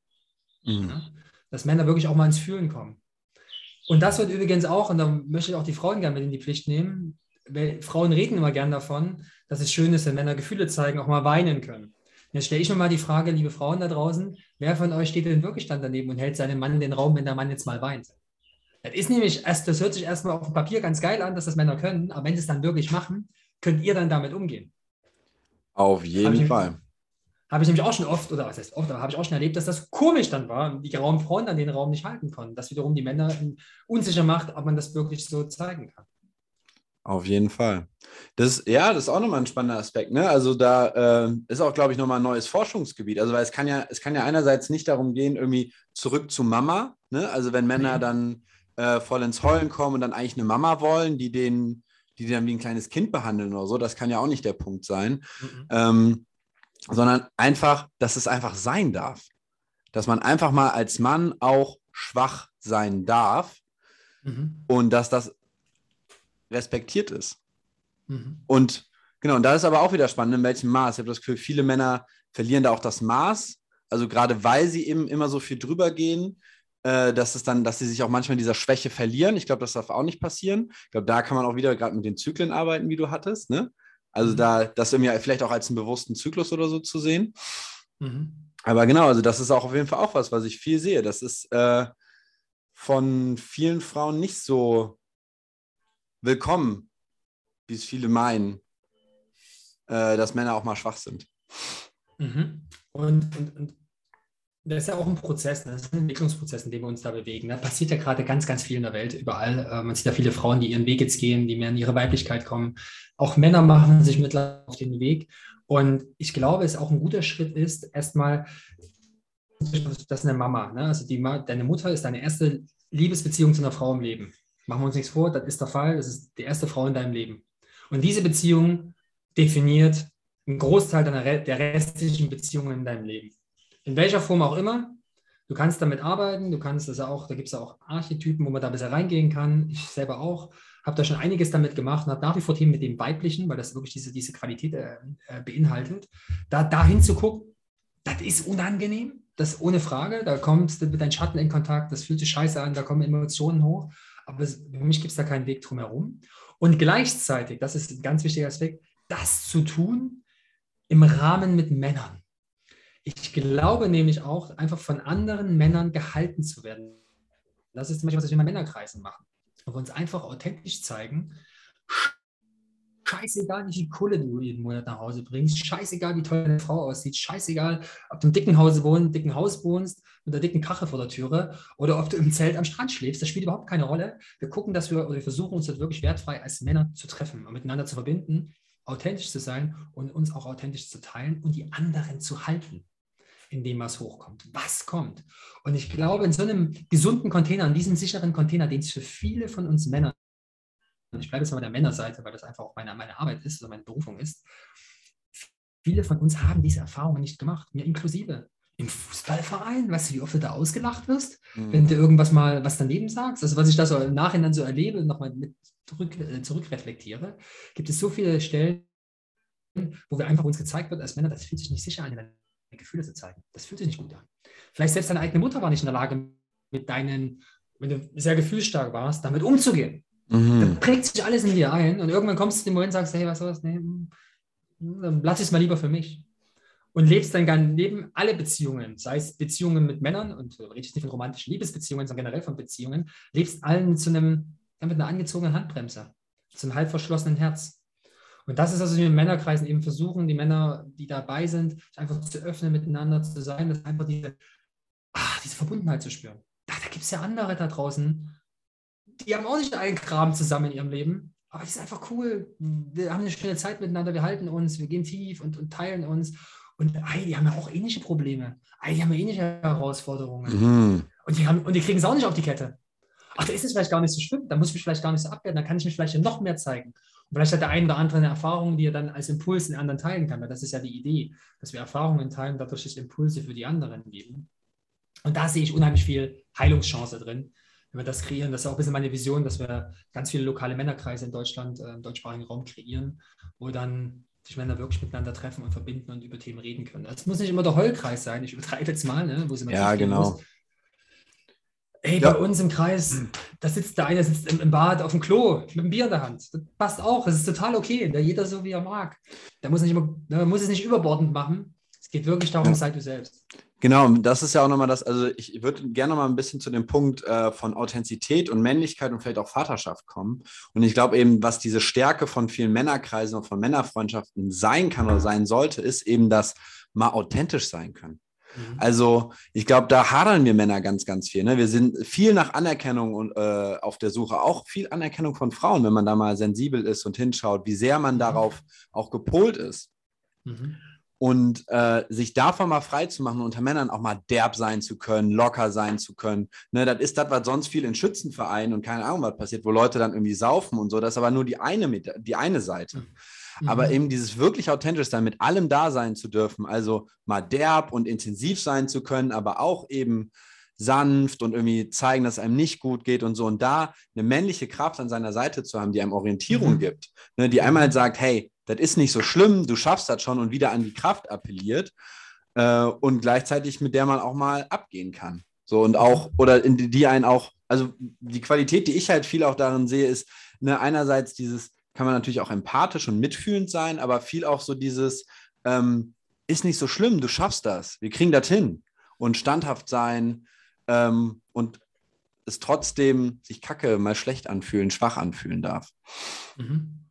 Mhm. Ja? Dass Männer wirklich auch mal ins Fühlen kommen. Und das wird übrigens auch, und da möchte ich auch die Frauen gerne mit in die Pflicht nehmen, Frauen reden immer gern davon, dass es schön ist, wenn Männer Gefühle zeigen, auch mal weinen können. Jetzt stelle ich mir mal die Frage, liebe Frauen da draußen, wer von euch steht denn wirklich dann daneben und hält seinem Mann den Raum, wenn der Mann jetzt mal weint? Das ist nämlich, erst, das hört sich erstmal auf dem Papier ganz geil an, dass das Männer können, aber wenn sie es dann wirklich machen, könnt ihr dann damit umgehen. Auf jeden Fall. Habe ich nämlich auch schon oft, oder was heißt oft, aber habe ich auch schon erlebt, dass das komisch dann war, die grauen Frauen dann den Raum nicht halten konnten. Das wiederum die Männer unsicher macht, ob man das wirklich so zeigen kann. Auf jeden Fall. Das, ja, das ist auch nochmal ein spannender Aspekt. Ne? Also da äh, ist auch, glaube ich, nochmal ein neues Forschungsgebiet. Also weil es kann ja, es kann ja einerseits nicht darum gehen, irgendwie zurück zu Mama. Ne? Also wenn Männer mhm. dann äh, voll ins Heulen kommen und dann eigentlich eine Mama wollen, die den, die dann wie ein kleines Kind behandeln oder so, das kann ja auch nicht der Punkt sein. Mhm. Ähm, sondern einfach, dass es einfach sein darf. Dass man einfach mal als Mann auch schwach sein darf mhm. und dass das respektiert ist. Mhm. Und genau, und da ist aber auch wieder spannend, in welchem Maß. Ich habe das Gefühl, viele Männer verlieren da auch das Maß. Also gerade weil sie eben immer so viel drüber gehen, äh, dass es dann, dass sie sich auch manchmal in dieser Schwäche verlieren. Ich glaube, das darf auch nicht passieren. Ich glaube, da kann man auch wieder gerade mit den Zyklen arbeiten, wie du hattest. Ne? Also mhm. da, das irgendwie vielleicht auch als einen bewussten Zyklus oder so zu sehen. Mhm. Aber genau, also das ist auch auf jeden Fall auch was, was ich viel sehe. Das ist äh, von vielen Frauen nicht so willkommen, wie es viele meinen, äh, dass Männer auch mal schwach sind. Mhm. Und, und, und das ist ja auch ein Prozess, ne? das ist ein Entwicklungsprozess, in dem wir uns da bewegen. Da passiert ja gerade ganz, ganz viel in der Welt, überall. Äh, man sieht ja viele Frauen, die ihren Weg jetzt gehen, die mehr in ihre Weiblichkeit kommen. Auch Männer machen sich mittlerweile auf den Weg. Und ich glaube, es auch ein guter Schritt ist, erstmal, das ist eine Mama. Ne? Also die, deine Mutter ist deine erste Liebesbeziehung zu einer Frau im Leben. Machen wir uns nichts vor, das ist der Fall. Das ist die erste Frau in deinem Leben. Und diese Beziehung definiert einen Großteil deiner, der restlichen Beziehungen in deinem Leben in welcher Form auch immer. Du kannst damit arbeiten, du kannst das auch, da gibt es auch Archetypen, wo man da besser reingehen kann. Ich selber auch, habe da schon einiges damit gemacht und habe nach wie vor Themen mit dem Weiblichen, weil das wirklich diese, diese Qualität äh, äh, beinhaltet. Da dahin zu gucken, das ist unangenehm, das ohne Frage. Da kommst du mit deinem Schatten in Kontakt, das fühlt sich scheiße an, da kommen Emotionen hoch. Aber für mich gibt es da keinen Weg drumherum. Und gleichzeitig, das ist ein ganz wichtiger Aspekt, das zu tun im Rahmen mit Männern. Ich glaube nämlich auch, einfach von anderen Männern gehalten zu werden. Das ist zum Beispiel, was wir in Männerkreisen machen. Wo wir uns einfach authentisch zeigen. Scheißegal, wie viel Kohle du jeden Monat nach Hause bringst. Scheißegal, wie toll deine Frau aussieht. Scheißegal, ob du im dicken Haus wohnst, dicken Haus wohnst, mit einer dicken Kache vor der Türe oder ob du im Zelt am Strand schläfst. Das spielt überhaupt keine Rolle. Wir gucken, dass wir, oder wir versuchen uns dort wirklich wertfrei als Männer zu treffen und miteinander zu verbinden, authentisch zu sein und uns auch authentisch zu teilen und die anderen zu halten in dem was hochkommt. Was kommt? Und ich glaube, in so einem gesunden Container, in diesem sicheren Container, den es für viele von uns Männern, ich bleibe jetzt mal der Männerseite, weil das einfach auch meine, meine Arbeit ist, also meine Berufung ist, viele von uns haben diese Erfahrungen nicht gemacht, mir inklusive. Im Fußballverein, weißt du, wie oft du da ausgelacht wirst, mhm. wenn du irgendwas mal was daneben sagst? Also, was ich da so im Nachhinein so erlebe und nochmal mit zurück, äh, zurückreflektiere, gibt es so viele Stellen, wo wir einfach uns gezeigt wird als Männer, das fühlt sich nicht sicher an, Gefühle zu zeigen. Das fühlt sich nicht gut an. Vielleicht selbst deine eigene Mutter war nicht in der Lage, mit deinen, wenn du sehr gefühlsstark warst, damit umzugehen. Mhm. Dann prägt sich alles in dir ein und irgendwann kommst du zu dem Moment und sagst, hey, was soll das? Nee, hm, dann lass es mal lieber für mich. Und lebst dann neben alle Beziehungen, sei es Beziehungen mit Männern, und du redest nicht von romantischen Liebesbeziehungen, sondern generell von Beziehungen, lebst allen zu einem, mit einer angezogenen Handbremse, zu einem halb verschlossenen Herz. Und das ist, was wir in Männerkreisen eben versuchen, die Männer, die dabei sind, einfach zu öffnen, miteinander zu sein, dass einfach diese, ach, diese Verbundenheit zu spüren. Da, da gibt es ja andere da draußen, die haben auch nicht allen Kram zusammen in ihrem Leben, aber die sind einfach cool. Wir haben eine schöne Zeit miteinander, wir halten uns, wir gehen tief und, und teilen uns. Und ey, die haben ja auch ähnliche Probleme. Ey, die haben ja ähnliche Herausforderungen. Mhm. Und, die haben, und die kriegen es auch nicht auf die Kette. Ach, da ist es vielleicht gar nicht so schlimm, da muss ich mich vielleicht gar nicht so abwerten, da kann ich mich vielleicht noch mehr zeigen. Und vielleicht hat der eine oder andere eine Erfahrung, die er dann als Impuls in anderen teilen kann, weil das ist ja die Idee, dass wir Erfahrungen teilen, dadurch sich Impulse für die anderen geben. Und da sehe ich unheimlich viel Heilungschance drin, wenn wir das kreieren. Das ist auch ein bisschen meine Vision, dass wir ganz viele lokale Männerkreise in Deutschland, äh, im deutschsprachigen Raum kreieren, wo dann sich Männer wirklich miteinander treffen und verbinden und über Themen reden können. Es muss nicht immer der Heulkreis sein, ich übertreibe jetzt mal, ne, wo sie mal Ja, genau. Muss. Ey, ja. bei uns im Kreis, da sitzt der eine sitzt im, Bad auf dem Klo mit einem Bier in der Hand. Das passt auch. Das ist total okay. Da jeder so, wie er mag. Da muss, nicht immer, da muss es nicht überbordend machen. Es geht wirklich darum, ja. sei du selbst. Genau, das ist ja auch nochmal das, also ich würde gerne noch mal ein bisschen zu dem Punkt äh, von Authentizität und Männlichkeit und vielleicht auch Vaterschaft kommen. Und ich glaube eben, was diese Stärke von vielen Männerkreisen und von Männerfreundschaften sein kann oder sein sollte, ist eben das mal authentisch sein können. Mhm. Also ich glaube, da hadern wir Männer ganz, ganz viel. Ne? Wir sind viel nach Anerkennung und, äh, auf der Suche, auch viel Anerkennung von Frauen, wenn man da mal sensibel ist und hinschaut, wie sehr man mhm. darauf auch gepolt ist. Mhm. Und äh, sich davon mal frei zu machen, unter Männern auch mal derb sein zu können, locker sein zu können. Ne, das ist das, was sonst viel in Schützenvereinen und keine Ahnung, was passiert, wo Leute dann irgendwie saufen und so. Das ist aber nur die eine, die eine Seite. Mhm. Aber mhm. eben dieses wirklich authentisch sein, mit allem da sein zu dürfen, also mal derb und intensiv sein zu können, aber auch eben sanft und irgendwie zeigen, dass es einem nicht gut geht und so. Und da eine männliche Kraft an seiner Seite zu haben, die einem Orientierung mhm. gibt, ne, die einmal sagt, hey, das ist nicht so schlimm, du schaffst das schon und wieder an die Kraft appelliert äh, und gleichzeitig mit der man auch mal abgehen kann. So und auch, oder in die, die einen auch, also die Qualität, die ich halt viel auch darin sehe, ist ne, einerseits dieses, kann man natürlich auch empathisch und mitfühlend sein, aber viel auch so dieses, ähm, ist nicht so schlimm, du schaffst das, wir kriegen das hin. Und standhaft sein ähm, und es trotzdem sich kacke, mal schlecht anfühlen, schwach anfühlen darf. Mhm.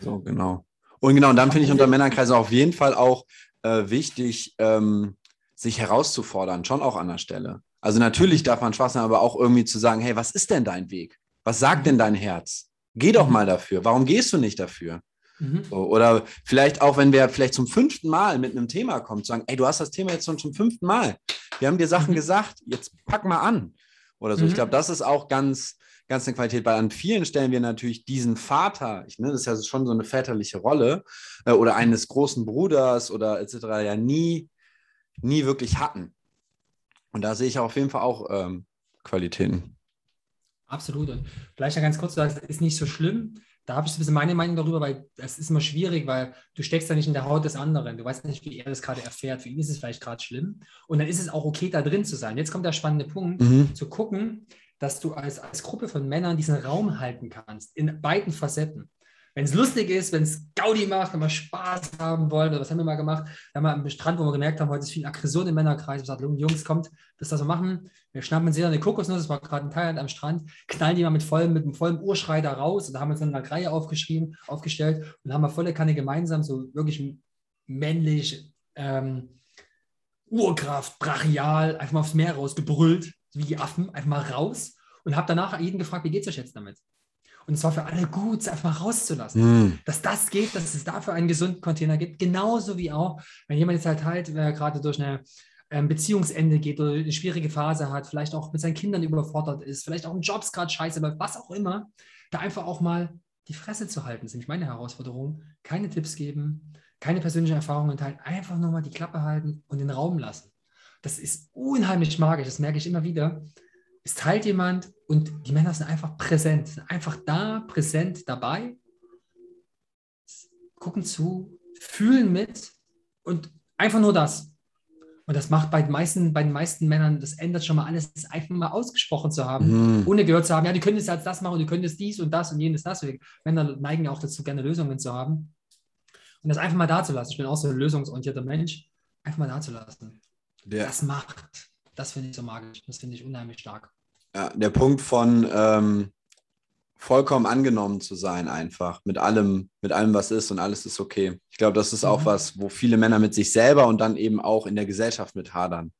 So, genau. Und genau, und dann finde ich unter Männerkreisen auf jeden Fall auch äh, wichtig, ähm, sich herauszufordern, schon auch an der Stelle. Also natürlich darf man Spaß haben, aber auch irgendwie zu sagen, hey, was ist denn dein Weg? Was sagt denn dein Herz? Geh doch mhm. mal dafür. Warum gehst du nicht dafür? Mhm. So, oder vielleicht auch, wenn wir vielleicht zum fünften Mal mit einem Thema kommen, zu sagen, ey, du hast das Thema jetzt schon zum fünften Mal. Wir haben dir Sachen mhm. gesagt, jetzt pack mal an. Oder so. Ich mhm. glaube, das ist auch ganz, ganz eine Qualität, weil an vielen Stellen wir natürlich diesen Vater, ich, ne, das ist ja schon so eine väterliche Rolle, äh, oder eines großen Bruders oder etc. ja nie, nie wirklich hatten. Und da sehe ich auf jeden Fall auch ähm, Qualitäten. Absolut. Und vielleicht ja ganz kurz, du sagst, ist nicht so schlimm. Da habe ich ein bisschen meine Meinung darüber, weil es ist immer schwierig, weil du steckst ja nicht in der Haut des anderen. Du weißt nicht, wie er das gerade erfährt. Für ihn ist es vielleicht gerade schlimm. Und dann ist es auch okay, da drin zu sein. Jetzt kommt der spannende Punkt, mhm. zu gucken, dass du als, als Gruppe von Männern diesen Raum halten kannst, in beiden Facetten wenn es lustig ist, wenn es Gaudi macht, wenn wir Spaß haben wollen, oder was haben wir mal gemacht? Wir haben mal am Strand, wo wir gemerkt haben, heute ist viel Aggression im Männerkreis. Wir gesagt, Jungs, kommt, das da so machen. Wir schnappen uns jeder eine Kokosnuss, das war gerade in Thailand am Strand, knallen die mal mit vollem, mit einem vollen Urschrei da raus und da haben wir uns dann eine Reihe aufgeschrieben, aufgestellt und haben wir volle Kanne gemeinsam so wirklich männlich, ähm, Urkraft, brachial, einfach mal aufs Meer rausgebrüllt, wie die Affen, einfach mal raus und habe danach jeden gefragt, wie geht es euch jetzt damit? Und es war für alle gut, es einfach mal rauszulassen. Mm. Dass das geht, dass es dafür einen gesunden Container gibt. Genauso wie auch, wenn jemand jetzt halt halt äh, gerade durch eine ähm, Beziehungsende geht oder eine schwierige Phase hat, vielleicht auch mit seinen Kindern überfordert ist, vielleicht auch im Jobs gerade scheiße läuft, was auch immer, da einfach auch mal die Fresse zu halten, das ist nämlich meine Herausforderung. Keine Tipps geben, keine persönlichen Erfahrungen teilen, einfach nur mal die Klappe halten und den Raum lassen. Das ist unheimlich magisch, das merke ich immer wieder. Es teilt jemand und die Männer sind einfach präsent, sind einfach da, präsent dabei, gucken zu, fühlen mit und einfach nur das. Und das macht bei den meisten, bei den meisten Männern, das ändert schon mal alles, das einfach mal ausgesprochen zu haben, mhm. ohne gehört zu haben, ja, die können jetzt das machen, die können jetzt dies und das und jenes das. Männer neigen ja auch dazu, gerne Lösungen zu haben. Und das einfach mal da zu lassen. Ich bin auch so ein lösungsorientierter Mensch. Einfach mal da zu lassen. Ja. Das macht. Das finde ich so magisch. Das finde ich unheimlich stark. Ja, der Punkt von ähm, vollkommen angenommen zu sein, einfach mit allem, mit allem, was ist und alles ist okay. Ich glaube, das ist auch mhm. was, wo viele Männer mit sich selber und dann eben auch in der Gesellschaft mit hadern.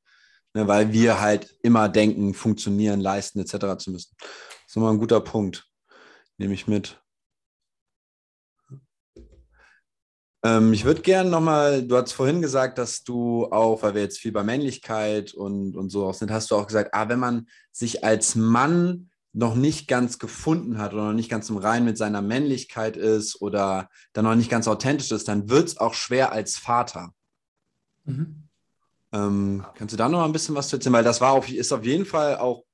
Ne, weil wir halt immer denken, funktionieren, leisten, etc. zu müssen. Das ist nochmal ein guter Punkt. Nehme ich mit. Ähm, ich würde gerne nochmal, du hast vorhin gesagt, dass du auch, weil wir jetzt viel bei Männlichkeit und, und so auch sind, hast du auch gesagt, ah, wenn man sich als Mann noch nicht ganz gefunden hat oder noch nicht ganz im Rein mit seiner Männlichkeit ist oder dann noch nicht ganz authentisch ist, dann wird es auch schwer als Vater. Mhm. Ähm, kannst du da noch mal ein bisschen was zu erzählen? Weil das war auf, ist auf jeden Fall auch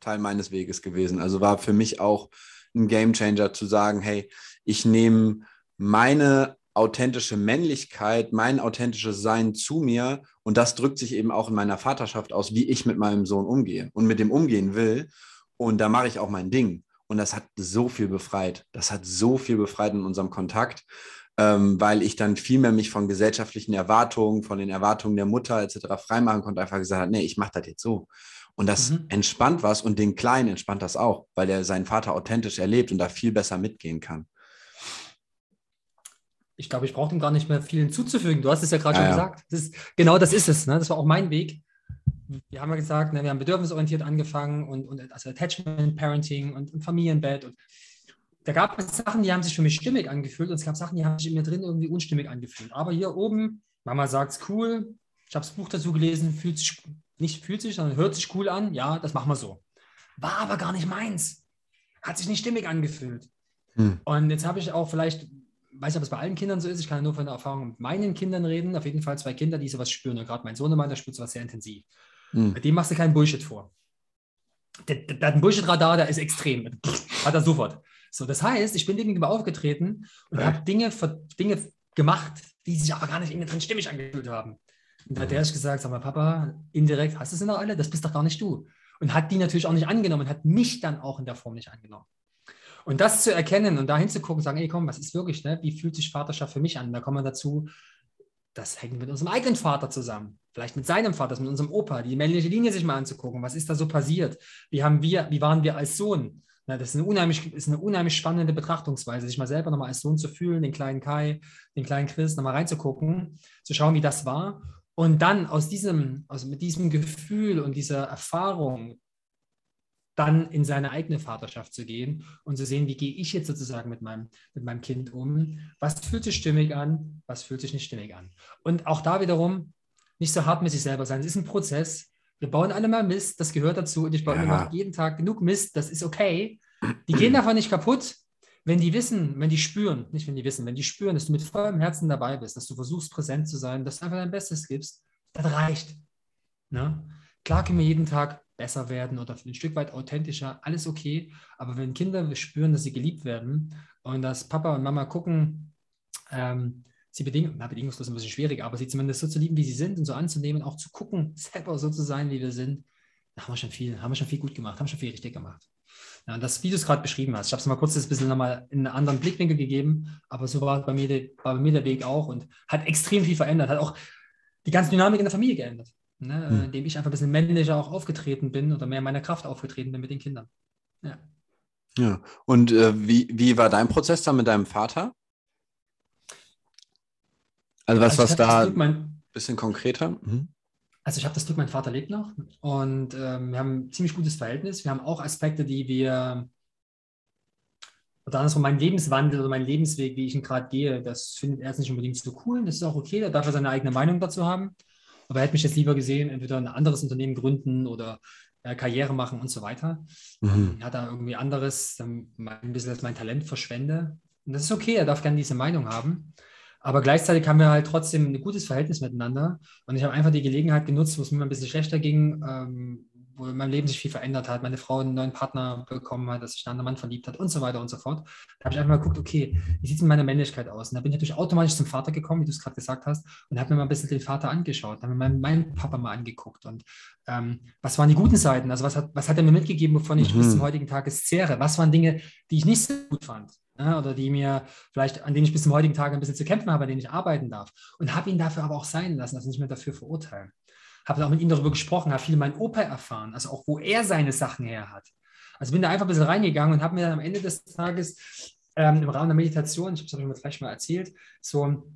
Teil meines Weges gewesen. Also war für mich auch ein Game Changer zu sagen, hey, ich nehme meine authentische Männlichkeit, mein authentisches Sein zu mir und das drückt sich eben auch in meiner Vaterschaft aus, wie ich mit meinem Sohn umgehe und mit dem umgehen will. Und da mache ich auch mein Ding. Und das hat so viel befreit. Das hat so viel befreit in unserem Kontakt, ähm, weil ich dann viel mehr mich von gesellschaftlichen Erwartungen, von den Erwartungen der Mutter etc. freimachen konnte, einfach gesagt hat, nee, ich mache das jetzt so. Und das mhm. entspannt was und den Kleinen entspannt das auch, weil er seinen Vater authentisch erlebt und da viel besser mitgehen kann ich glaube, ich brauche dem gar nicht mehr viel hinzuzufügen. Du hast es ja gerade ja, schon ja. gesagt. Das ist, genau das ist es. Ne? Das war auch mein Weg. Wir haben ja gesagt, ne, wir haben bedürfnisorientiert angefangen und, und also Attachment, Parenting und, und Familienbett. Und da gab es Sachen, die haben sich für mich stimmig angefühlt und es gab Sachen, die haben sich in mir drin irgendwie unstimmig angefühlt. Aber hier oben, Mama sagt es cool, ich habe das Buch dazu gelesen, fühlt sich, nicht fühlt sich, sondern hört sich cool an. Ja, das machen wir so. War aber gar nicht meins. Hat sich nicht stimmig angefühlt. Hm. Und jetzt habe ich auch vielleicht weiß nicht, ob es bei allen Kindern so ist. Ich kann nur von der Erfahrung mit meinen Kindern reden. Auf jeden Fall zwei Kinder, die sowas spüren. Und gerade mein Sohn der spürt sowas sehr intensiv. Mhm. Bei dem machst du keinen Bullshit vor. Der, der, der hat ein Bullshit-Radar, der ist extrem. Hat er sofort. So, das heißt, ich bin dem gegenüber aufgetreten und ja. habe Dinge, Dinge gemacht, die sich aber gar nicht irgendwie drin stimmig angefühlt haben. Und da hat er gesagt, sag mal, Papa, indirekt, hast du sie noch alle? Das bist doch gar nicht du. Und hat die natürlich auch nicht angenommen und hat mich dann auch in der Form nicht angenommen. Und das zu erkennen und da hinzugucken, sagen, ey, komm, was ist wirklich, ne? wie fühlt sich Vaterschaft für mich an? Da kommen wir dazu, das hängt mit unserem eigenen Vater zusammen. Vielleicht mit seinem Vater, mit unserem Opa, die männliche Linie sich mal anzugucken. Was ist da so passiert? Wie haben wir, wie waren wir als Sohn? Na, das ist eine, unheimlich, ist eine unheimlich spannende Betrachtungsweise, sich mal selber nochmal als Sohn zu fühlen, den kleinen Kai, den kleinen Chris, nochmal reinzugucken, zu schauen, wie das war. Und dann aus diesem, also mit diesem Gefühl und dieser Erfahrung dann in seine eigene Vaterschaft zu gehen und zu sehen, wie gehe ich jetzt sozusagen mit meinem, mit meinem Kind um? Was fühlt sich stimmig an? Was fühlt sich nicht stimmig an? Und auch da wiederum nicht so hart mit sich selber sein. Es ist ein Prozess. Wir bauen alle mal Mist, das gehört dazu. Und ich baue ja. immer jeden Tag genug Mist, das ist okay. Die gehen davon nicht kaputt, wenn die wissen, wenn die spüren, nicht wenn die wissen, wenn die spüren, dass du mit vollem Herzen dabei bist, dass du versuchst, präsent zu sein, dass du einfach dein Bestes gibst, das reicht. Ne? Klar können wir jeden Tag besser werden oder ein Stück weit authentischer, alles okay. Aber wenn Kinder spüren, dass sie geliebt werden und dass Papa und Mama gucken, ähm, sie bedingen, na, bedingungslos ein bisschen schwierig, aber sie zumindest so zu lieben, wie sie sind und so anzunehmen, auch zu gucken, selber so zu sein, wie wir sind, haben wir schon viel, haben wir schon viel gut gemacht, haben schon viel richtig gemacht. Ja, das, wie du es gerade beschrieben hast, ich habe es mal kurz ein bisschen nochmal in einen anderen Blickwinkel gegeben, aber so war bei, mir war bei mir der Weg auch und hat extrem viel verändert, hat auch die ganze Dynamik in der Familie geändert ne, hm. indem ich einfach ein bisschen männlicher auch aufgetreten bin oder mehr in meiner Kraft aufgetreten bin mit den Kindern. Ja. Ja, und äh, wie, wie war dein Prozess dann mit deinem Vater? Also was, also was da ein bisschen konkreter? Mhm. Also ich habe das Glück, mein Vater lebt noch und ähm, wir haben ein ziemlich gutes Verhältnis. Wir haben auch Aspekte, die wir, oder andersrum, mein Lebenswandel oder mein Lebensweg, wie ich ihn gerade gehe, das findet er jetzt nicht unbedingt so cool. Das ist auch okay, da darf er seine eigene Meinung dazu haben. Aber er hätte mich jetzt lieber gesehen, entweder ein anderes Unternehmen gründen oder äh, Karriere machen und so weiter. Mhm. Er hat da irgendwie anderes, ein bisschen als mein Talent verschwende. Und das ist okay, er darf gerne diese Meinung haben. Aber gleichzeitig haben wir halt trotzdem ein gutes Verhältnis miteinander. Und ich habe einfach die Gelegenheit genutzt, wo es mir ein bisschen schlechter ging, ähm, wo in meinem Leben sich viel verändert hat, meine Frau einen neuen Partner bekommen hat, dass sich ein anderer Mann verliebt hat und so weiter und so fort. Da habe ich einfach mal geguckt, okay, wie sieht es mit meiner Männlichkeit aus? Und da bin ich natürlich automatisch zum Vater gekommen, wie du es gerade gesagt hast, und habe mir mal ein bisschen den Vater angeschaut, habe mir meinen, meinen Papa mal angeguckt und ähm, was waren die guten Seiten? Also was hat, was hat er mir mitgegeben, wovon ich mhm. bis zum heutigen Tag zehre? Was waren Dinge, die ich nicht so gut fand? Ja, oder die mir vielleicht, an denen ich bis zum heutigen Tag ein bisschen zu kämpfen habe, an denen ich arbeiten darf. Und habe ihn dafür aber auch sein lassen, also nicht mehr dafür verurteilen habe auch mit ihm darüber gesprochen, habe viel mein Opa erfahren, also auch wo er seine Sachen her hat. Also bin da einfach ein bisschen reingegangen und habe mir dann am Ende des Tages ähm, im Rahmen der Meditation, ich habe es euch vielleicht mal erzählt, so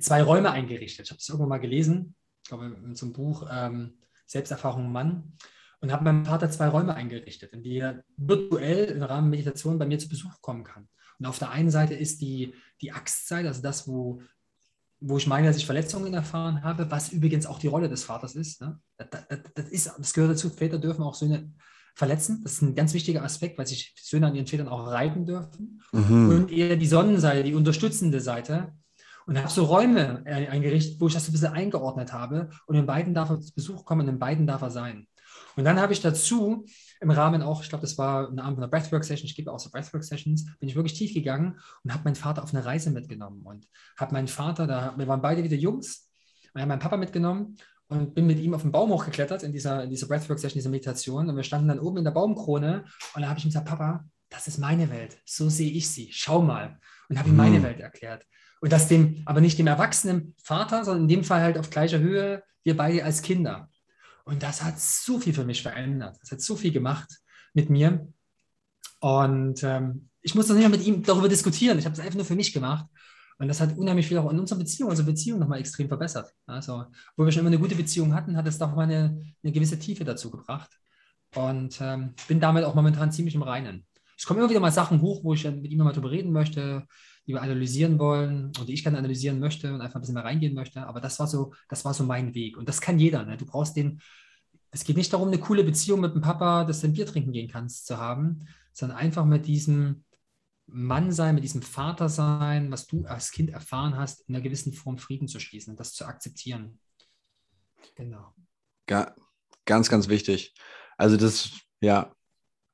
zwei Räume eingerichtet. Ich habe es irgendwann mal gelesen, ich glaube in so einem Buch ähm, Selbsterfahrung Mann und habe meinem Vater zwei Räume eingerichtet, in die er virtuell im Rahmen der Meditation bei mir zu Besuch kommen kann. Und auf der einen Seite ist die, die Axtseite, also das, wo wo ich meine, dass ich Verletzungen erfahren habe, was übrigens auch die Rolle des Vaters ist. Ne? Das, das, das, ist das gehört dazu, Väter dürfen auch Söhne verletzen. Das ist ein ganz wichtiger Aspekt, weil sich Söhne an ihren Vätern auch reiten dürfen. Mhm. Und eher die Sonnenseite, die unterstützende Seite. Und habe so Räume eingerichtet, wo ich das ein bisschen eingeordnet habe. Und in beiden darf er zu Besuch kommen und in beiden darf er sein. Und dann habe ich dazu im Rahmen auch, ich glaube, das war eine Abend einer Breathwork-Session, ich gebe auch so Breathwork-Sessions, bin ich wirklich tief gegangen und habe meinen Vater auf eine Reise mitgenommen und habe meinen Vater, da, wir waren beide wieder Jungs, und habe meinen Papa mitgenommen und bin mit ihm auf den Baum hochgeklettert in dieser, in dieser Breathwork-Session, dieser Meditation und wir standen dann oben in der Baumkrone und da habe ich ihm gesagt, Papa, das ist meine Welt, so sehe ich sie, schau mal und habe ihm meine mhm. Welt erklärt. Und das dem, aber nicht dem erwachsenen Vater, sondern in dem Fall halt auf gleicher Höhe, wir beide als Kinder. Und das hat so viel für mich verändert. Das hat so viel gemacht mit mir. Und ähm, ich musste nicht mehr mit ihm darüber diskutieren. Ich habe es einfach nur für mich gemacht. Und das hat unheimlich viel auch in unserer Beziehung, also Beziehung nochmal extrem verbessert. Also, wo wir schon immer eine gute Beziehung hatten, hat es doch mal eine, eine gewisse Tiefe dazu gebracht. Und ähm, bin damit auch momentan ziemlich im Reinen. Es kommen immer wieder mal Sachen hoch, wo ich mit ihm mal drüber reden möchte, die wir analysieren wollen und die ich gerne analysieren möchte und einfach ein bisschen mehr reingehen möchte. Aber das war so, das war so mein Weg. Und das kann jeder. Ne? Du brauchst den, es geht nicht darum, eine coole Beziehung mit dem Papa, dass du ein Bier trinken gehen kannst, zu haben, sondern einfach mit diesem Mann sein, mit diesem Vater sein, was du als Kind erfahren hast, in einer gewissen Form Frieden zu schließen, das zu akzeptieren. Genau. Ja, ganz, ganz wichtig. Also das, ja,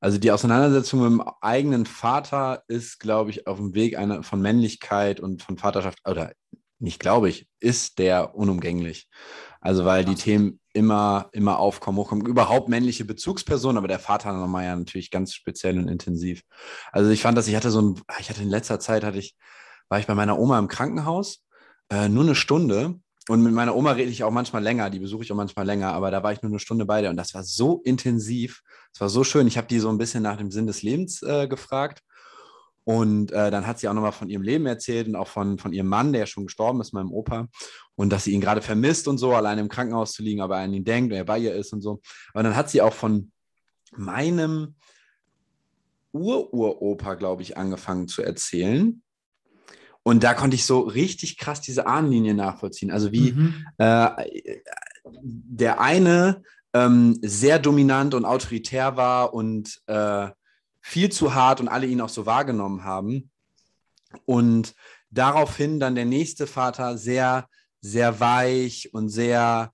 also die Auseinandersetzung mit dem eigenen Vater ist, glaube ich, auf dem Weg einer, von Männlichkeit und von Vaterschaft, oder nicht glaube ich, ist der unumgänglich. Also weil die Themen immer, immer aufkommen, hochkommen. Überhaupt männliche Bezugspersonen, aber der Vater nochmal ja natürlich ganz speziell und intensiv. Also ich fand das, ich hatte so ein, ich hatte in letzter Zeit, hatte ich, war ich bei meiner Oma im Krankenhaus, äh, nur eine Stunde und mit meiner Oma rede ich auch manchmal länger, die besuche ich auch manchmal länger, aber da war ich nur eine Stunde bei der und das war so intensiv, es war so schön. Ich habe die so ein bisschen nach dem Sinn des Lebens äh, gefragt und äh, dann hat sie auch nochmal von ihrem Leben erzählt und auch von, von ihrem Mann, der schon gestorben ist, meinem Opa, und dass sie ihn gerade vermisst und so, alleine im Krankenhaus zu liegen, aber er an ihn denkt und er bei ihr ist und so. Aber dann hat sie auch von meinem Ururopa, glaube ich, angefangen zu erzählen. Und da konnte ich so richtig krass diese Ahnenlinie nachvollziehen. Also wie mhm. äh, der eine ähm, sehr dominant und autoritär war und äh, viel zu hart und alle ihn auch so wahrgenommen haben. Und daraufhin dann der nächste Vater sehr, sehr weich und sehr,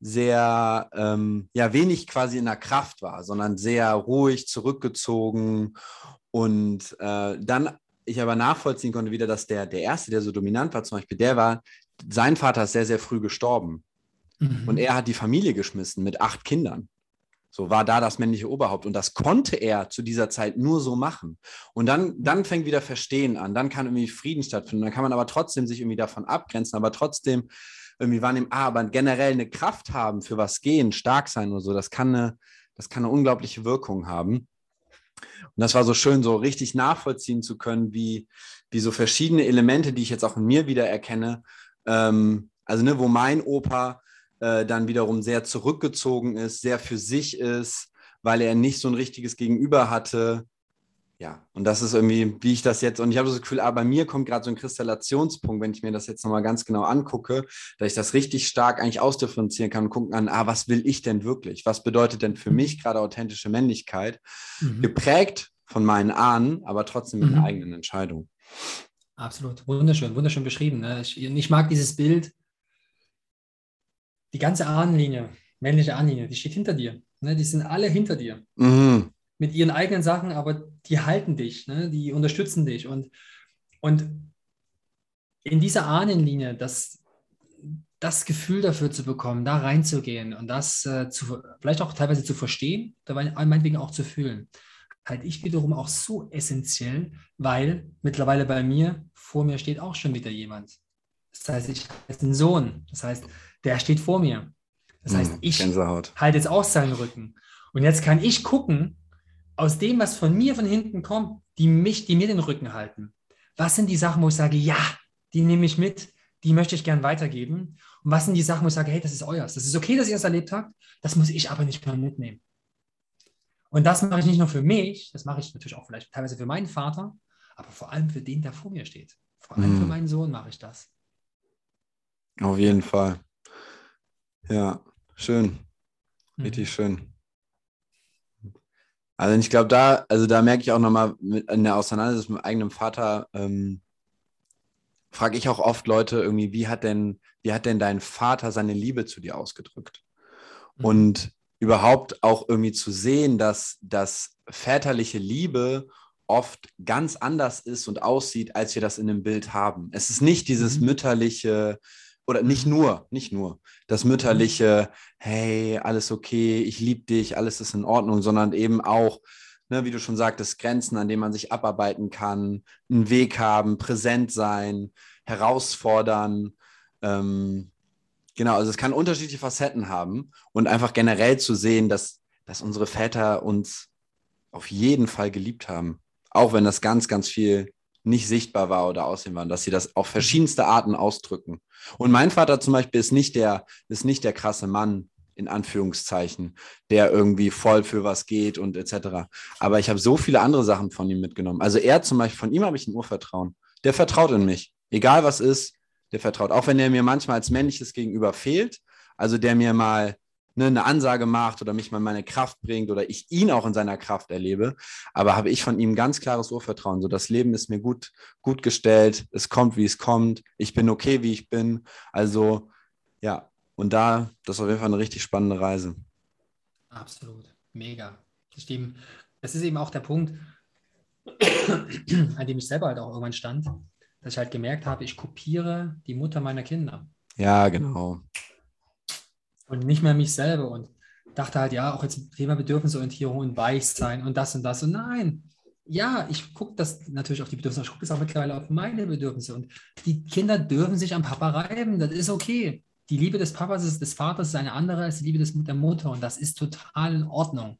sehr, ähm, ja, wenig quasi in der Kraft war, sondern sehr ruhig, zurückgezogen. Und äh, dann ich aber nachvollziehen konnte wieder, dass der, der Erste, der so dominant war, zum Beispiel, der war, sein Vater ist sehr, sehr früh gestorben. Mhm. Und er hat die Familie geschmissen mit acht Kindern. So war da das männliche Oberhaupt. Und das konnte er zu dieser Zeit nur so machen. Und dann, dann fängt wieder Verstehen an. Dann kann irgendwie Frieden stattfinden. Dann kann man aber trotzdem sich irgendwie davon abgrenzen, aber trotzdem irgendwie wahrnehmen, ah, aber generell eine Kraft haben, für was gehen, stark sein oder so. Das kann eine, das kann eine unglaubliche Wirkung haben. Und das war so schön, so richtig nachvollziehen zu können, wie, wie so verschiedene Elemente, die ich jetzt auch in mir wieder erkenne, ähm, also ne, wo mein Opa äh, dann wiederum sehr zurückgezogen ist, sehr für sich ist, weil er nicht so ein richtiges Gegenüber hatte, ja, und das ist irgendwie, wie ich das jetzt, und ich habe das Gefühl, aber ah, bei mir kommt gerade so ein Kristallationspunkt, wenn ich mir das jetzt nochmal ganz genau angucke, dass ich das richtig stark eigentlich ausdifferenzieren kann und gucken kann, ah, was will ich denn wirklich? Was bedeutet denn für mhm. mich gerade authentische Männlichkeit? Mhm. Geprägt von meinen Ahnen, aber trotzdem mit mhm. eigenen Entscheidung. Absolut, wunderschön, wunderschön beschrieben. Ne? Ich, ich mag dieses Bild, die ganze Ahnenlinie, männliche Ahnenlinie, die steht hinter dir. Ne? Die sind alle hinter dir. Mhm mit ihren eigenen Sachen, aber die halten dich, ne? die unterstützen dich. Und, und in dieser Ahnenlinie, das, das Gefühl dafür zu bekommen, da reinzugehen und das äh, zu, vielleicht auch teilweise zu verstehen, dabei meinetwegen auch zu fühlen, halte ich wiederum auch so essentiell, weil mittlerweile bei mir, vor mir steht auch schon wieder jemand. Das heißt, ich habe einen Sohn. Das heißt, der steht vor mir. Das heißt, hm, ich halte jetzt auch seinen Rücken. Und jetzt kann ich gucken, aus dem, was von mir von hinten kommt, die mich, die mir den Rücken halten. Was sind die Sachen, wo ich sage, ja, die nehme ich mit, die möchte ich gern weitergeben? Und was sind die Sachen, wo ich sage, hey, das ist euers, das ist okay, dass ihr es erlebt habt, das muss ich aber nicht mehr mitnehmen. Und das mache ich nicht nur für mich, das mache ich natürlich auch vielleicht teilweise für meinen Vater, aber vor allem für den, der vor mir steht. Vor allem mhm. für meinen Sohn mache ich das. Auf jeden Fall. Ja, schön. Richtig mhm. schön. Also ich glaube, da, also da merke ich auch nochmal in der Auseinandersetzung mit meinem eigenen Vater, ähm, frage ich auch oft Leute irgendwie, wie hat denn, wie hat denn dein Vater seine Liebe zu dir ausgedrückt? Mhm. Und überhaupt auch irgendwie zu sehen, dass, dass väterliche Liebe oft ganz anders ist und aussieht, als wir das in dem Bild haben. Es ist nicht dieses mhm. mütterliche oder nicht nur, nicht nur das mütterliche, hey, alles okay, ich liebe dich, alles ist in Ordnung, sondern eben auch, ne, wie du schon sagtest, Grenzen, an denen man sich abarbeiten kann, einen Weg haben, präsent sein, herausfordern. Ähm, genau, also es kann unterschiedliche Facetten haben und einfach generell zu sehen, dass, dass unsere Väter uns auf jeden Fall geliebt haben auch wenn das ganz, ganz viel nicht sichtbar war oder aussehen war, dass sie das auf verschiedenste Arten ausdrücken. Und mein Vater zum Beispiel ist nicht der, ist nicht der krasse Mann, in Anführungszeichen, der irgendwie voll für was geht und etc. Aber ich habe so viele andere Sachen von ihm mitgenommen. Also er zum Beispiel, von ihm habe ich ein Urvertrauen. Der vertraut in mich. Egal was ist, der vertraut. Auch wenn er mir manchmal als männliches Gegenüber fehlt, also der mir mal ne, eine Ansage macht oder mich mal in meine Kraft bringt oder ich ihn auch in seiner Kraft erlebe. Aber habe ich von ihm ganz klares Urvertrauen. So, das Leben ist mir gut, gut gestellt. Es kommt, wie es kommt. Ich bin okay, wie ich bin. Also, ja. Und da, das ist auf jeden Fall eine richtig spannende Reise. Absolut. Mega. Das stimmt. Das ist eben auch der Punkt, an dem ich selber halt auch irgendwann stand, dass ich halt gemerkt habe, ich kopiere die Mutter meiner Kinder. Ja, genau und nicht mehr mich selber und dachte halt, ja, auch jetzt Thema Bedürfnisorientierung und Weichsein und das und das und nein. Ja, ich gucke das natürlich auf die Bedürfnisse, ich gucke das auch mittlerweile auf meine Bedürfnisse und die Kinder dürfen sich am Papa reiben, das ist okay. Die Liebe des Papas, des Vaters ist eine andere als die Liebe des, der Mutter und das ist total in Ordnung.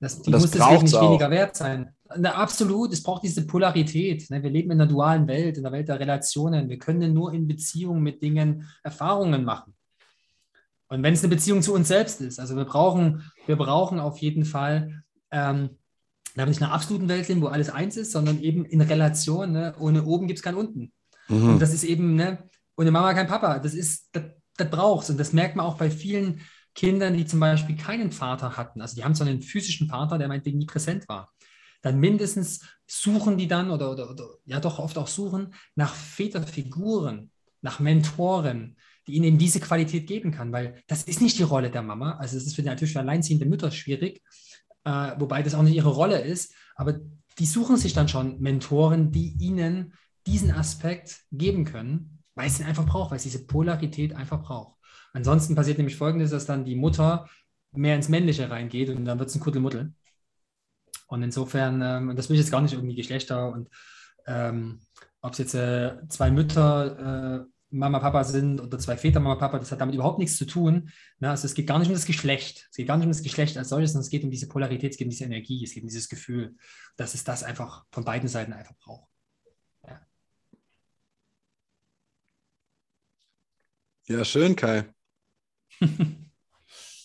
Das, die das muss deswegen nicht auch. weniger wert sein. Na, absolut, es braucht diese Polarität. Ne? Wir leben in einer dualen Welt, in der Welt der Relationen. Wir können nur in Beziehung mit Dingen Erfahrungen machen. Und wenn es eine Beziehung zu uns selbst ist, also wir brauchen, wir brauchen auf jeden Fall, ähm, da nicht in einer absoluten Welt leben, wo alles eins ist, sondern eben in Relation, ne? ohne oben gibt es kein unten. Mhm. Und das ist eben, ne? ohne Mama kein Papa. Das ist, das, das brauchst Und das merkt man auch bei vielen Kindern, die zum Beispiel keinen Vater hatten. Also die haben so einen physischen Vater, der meinetwegen nie präsent war. Dann mindestens suchen die dann oder, oder, oder ja doch oft auch suchen nach Väterfiguren, nach Mentoren, die ihnen eben diese Qualität geben kann, weil das ist nicht die Rolle der Mama. Also es ist für natürlich für alleinziehende Mütter schwierig, äh, wobei das auch nicht ihre Rolle ist, aber die suchen sich dann schon Mentoren, die ihnen diesen Aspekt geben können, weil es ihn einfach braucht, weil es diese Polarität einfach braucht. Ansonsten passiert nämlich Folgendes, dass dann die Mutter mehr ins Männliche reingeht und dann wird es ein Kuddelmuddel. Und insofern, ähm, das will ich jetzt gar nicht irgendwie Geschlechter und ähm, ob es jetzt äh, zwei Mütter äh, Mama, Papa sind oder zwei Väter, Mama, Papa, das hat damit überhaupt nichts zu tun. Ne? Also es geht gar nicht um das Geschlecht. Es geht gar nicht um das Geschlecht als solches, sondern es geht um diese Polarität, es geht um diese Energie, es geht um dieses Gefühl, dass es das einfach von beiden Seiten einfach braucht. Ja, schön, Kai.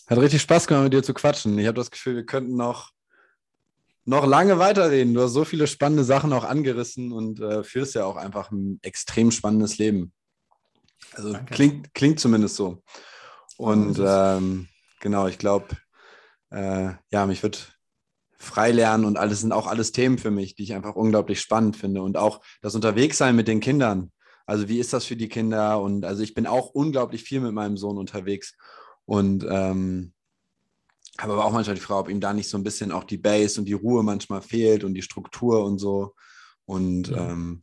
Hat richtig Spaß gemacht, mit dir zu quatschen. Ich habe das Gefühl, wir könnten noch, noch lange weiterreden. Du hast so viele spannende Sachen auch angerissen und äh, führst ja auch einfach ein extrem spannendes Leben. Also klingt, klingt zumindest so. Und ähm, genau, ich glaube, äh, ja, mich wird Freilernen und alles sind auch alles Themen für mich, die ich einfach unglaublich spannend finde. Und auch das Unterwegssein mit den Kindern. Also wie ist das für die Kinder? Und also ich bin auch unglaublich viel mit meinem Sohn unterwegs. Und ähm, habe aber auch manchmal die Frage, ob ihm da nicht so ein bisschen auch die Base und die Ruhe manchmal fehlt und die Struktur und so. Und ja. ähm,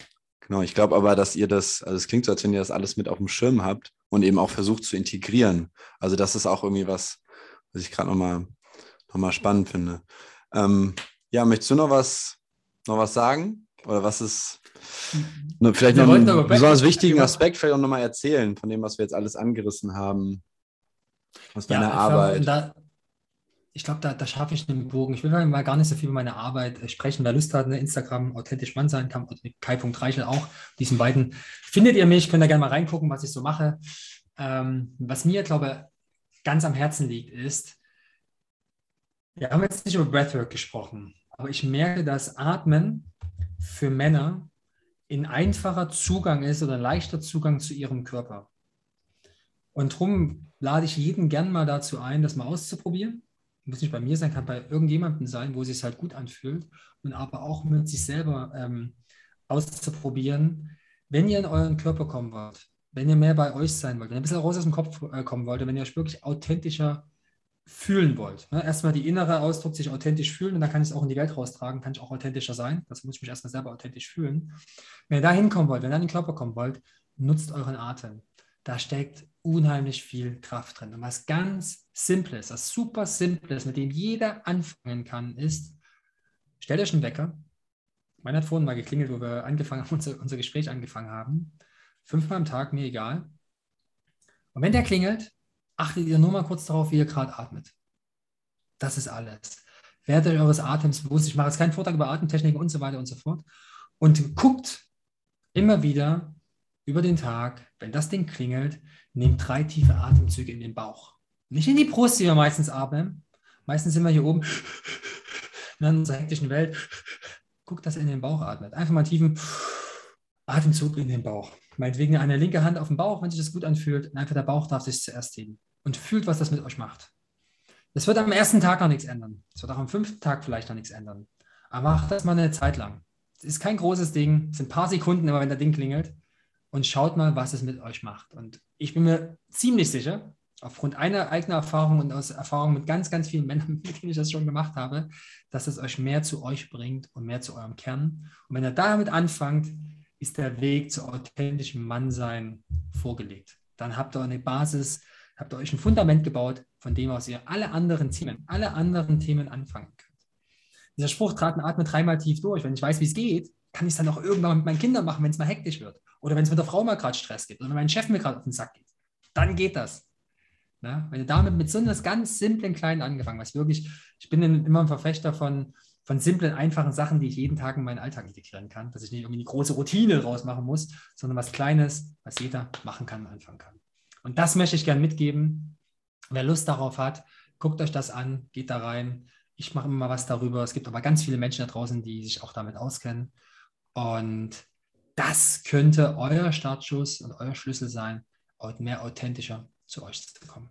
Genau, ich glaube aber, dass ihr das, also es klingt so, als wenn ihr das alles mit auf dem Schirm habt und eben auch versucht zu integrieren. Also das ist auch irgendwie was, was ich gerade nochmal noch mal spannend finde. Ähm, ja, möchtest du noch was, noch was sagen? Oder was ist ne, vielleicht noch einen besonders wichtigen Aspekt vielleicht auch nochmal erzählen von dem, was wir jetzt alles angerissen haben aus deiner ja, Arbeit? Da, ich glaube, da, da schaffe ich einen Bogen. Ich will mal gar nicht so viel über meine Arbeit äh, sprechen. Wer Lust hat, ne, Instagram authentisch Mann sein kann, Kai.reichel auch. Diesen beiden findet ihr mich, könnt ihr gerne mal reingucken, was ich so mache. Ähm, was mir, glaube ich, ganz am Herzen liegt, ist, wir haben jetzt nicht über Breathwork gesprochen, aber ich merke, dass Atmen für Männer ein einfacher Zugang ist oder ein leichter Zugang zu ihrem Körper. Und darum lade ich jeden gern mal dazu ein, das mal auszuprobieren muss nicht bei mir sein, kann bei irgendjemandem sein, wo es sich halt gut anfühlt und aber auch mit sich selber ähm, auszuprobieren, wenn ihr in euren Körper kommen wollt, wenn ihr mehr bei euch sein wollt, wenn ihr ein bisschen raus aus dem Kopf äh, kommen wollt, wenn ihr euch wirklich authentischer fühlen wollt. Ne? Erstmal die innere Ausdruck, sich authentisch fühlen und dann kann ich es auch in die Welt raustragen, kann ich auch authentischer sein. Das muss ich mich erstmal selber authentisch fühlen. Wenn ihr da hinkommen wollt, wenn ihr an den Körper kommen wollt, nutzt euren Atem. Da steckt unheimlich viel Kraft drin. Und was ganz Simples, was super Simples, mit dem jeder anfangen kann, ist, stellt euch einen Wecker. Meine hat vorhin mal geklingelt, wo wir angefangen haben, unser, unser Gespräch angefangen haben. Fünfmal am Tag, mir egal. Und wenn der klingelt, achtet ihr nur mal kurz darauf, wie ihr gerade atmet. Das ist alles. Werdet euch eures Atems bewusst. Ich mache jetzt keinen Vortrag über Atemtechniken und so weiter und so fort. Und guckt immer wieder über den Tag, wenn das Ding klingelt, nehmt drei tiefe Atemzüge in den Bauch. Nicht in die Brust, die wir meistens atmen. Meistens sind wir hier oben in unserer hektischen Welt. Guckt, dass ihr in den Bauch atmet. Einfach mal einen tiefen Atemzug in den Bauch. Meinetwegen eine linke Hand auf den Bauch, wenn sich das gut anfühlt. Einfach der Bauch darf sich zuerst heben. Und fühlt, was das mit euch macht. Das wird am ersten Tag noch nichts ändern. Es wird auch am fünften Tag vielleicht noch nichts ändern. Aber macht das mal eine Zeit lang. Es ist kein großes Ding. Es sind ein paar Sekunden immer, wenn der Ding klingelt. Und schaut mal, was es mit euch macht. Und ich bin mir ziemlich sicher, aufgrund einer eigenen Erfahrung und aus Erfahrung mit ganz, ganz vielen Männern, mit denen ich das schon gemacht habe, dass es euch mehr zu euch bringt und mehr zu eurem Kern. Und wenn ihr damit anfangt, ist der Weg zu authentischem Mannsein vorgelegt. Dann habt ihr eine Basis, habt ihr euch ein Fundament gebaut, von dem aus ihr alle anderen Themen, alle anderen Themen anfangen könnt. Dieser Spruch trat und atme dreimal tief durch. Wenn ich weiß, wie es geht, kann ich es dann auch irgendwann mit meinen Kindern machen, wenn es mal hektisch wird. Oder wenn es mit der Frau mal gerade Stress gibt. Oder wenn mein Chef mir gerade auf den Sack geht. Dann geht das. Na, wenn ihr damit mit so etwas ganz simplen Kleinen angefangen, was wirklich, ich bin immer ein Verfechter von, von simplen, einfachen Sachen, die ich jeden Tag in meinen Alltag integrieren kann, dass ich nicht irgendwie eine große Routine draus machen muss, sondern was Kleines, was jeder machen kann und anfangen kann. Und das möchte ich gerne mitgeben. Wer Lust darauf hat, guckt euch das an, geht da rein. Ich mache immer mal was darüber. Es gibt aber ganz viele Menschen da draußen, die sich auch damit auskennen. Und das könnte euer Startschuss und euer Schlüssel sein, mehr authentischer zu euch zu kommen.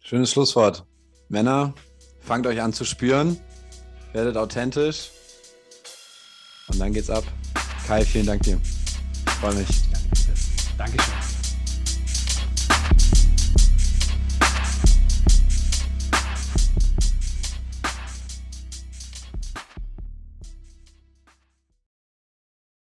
Schönes Schlusswort. Männer, Fangt euch an zu spüren, werdet authentisch und dann geht's ab. Kai, vielen Dank dir. Freue mich. Dankeschön.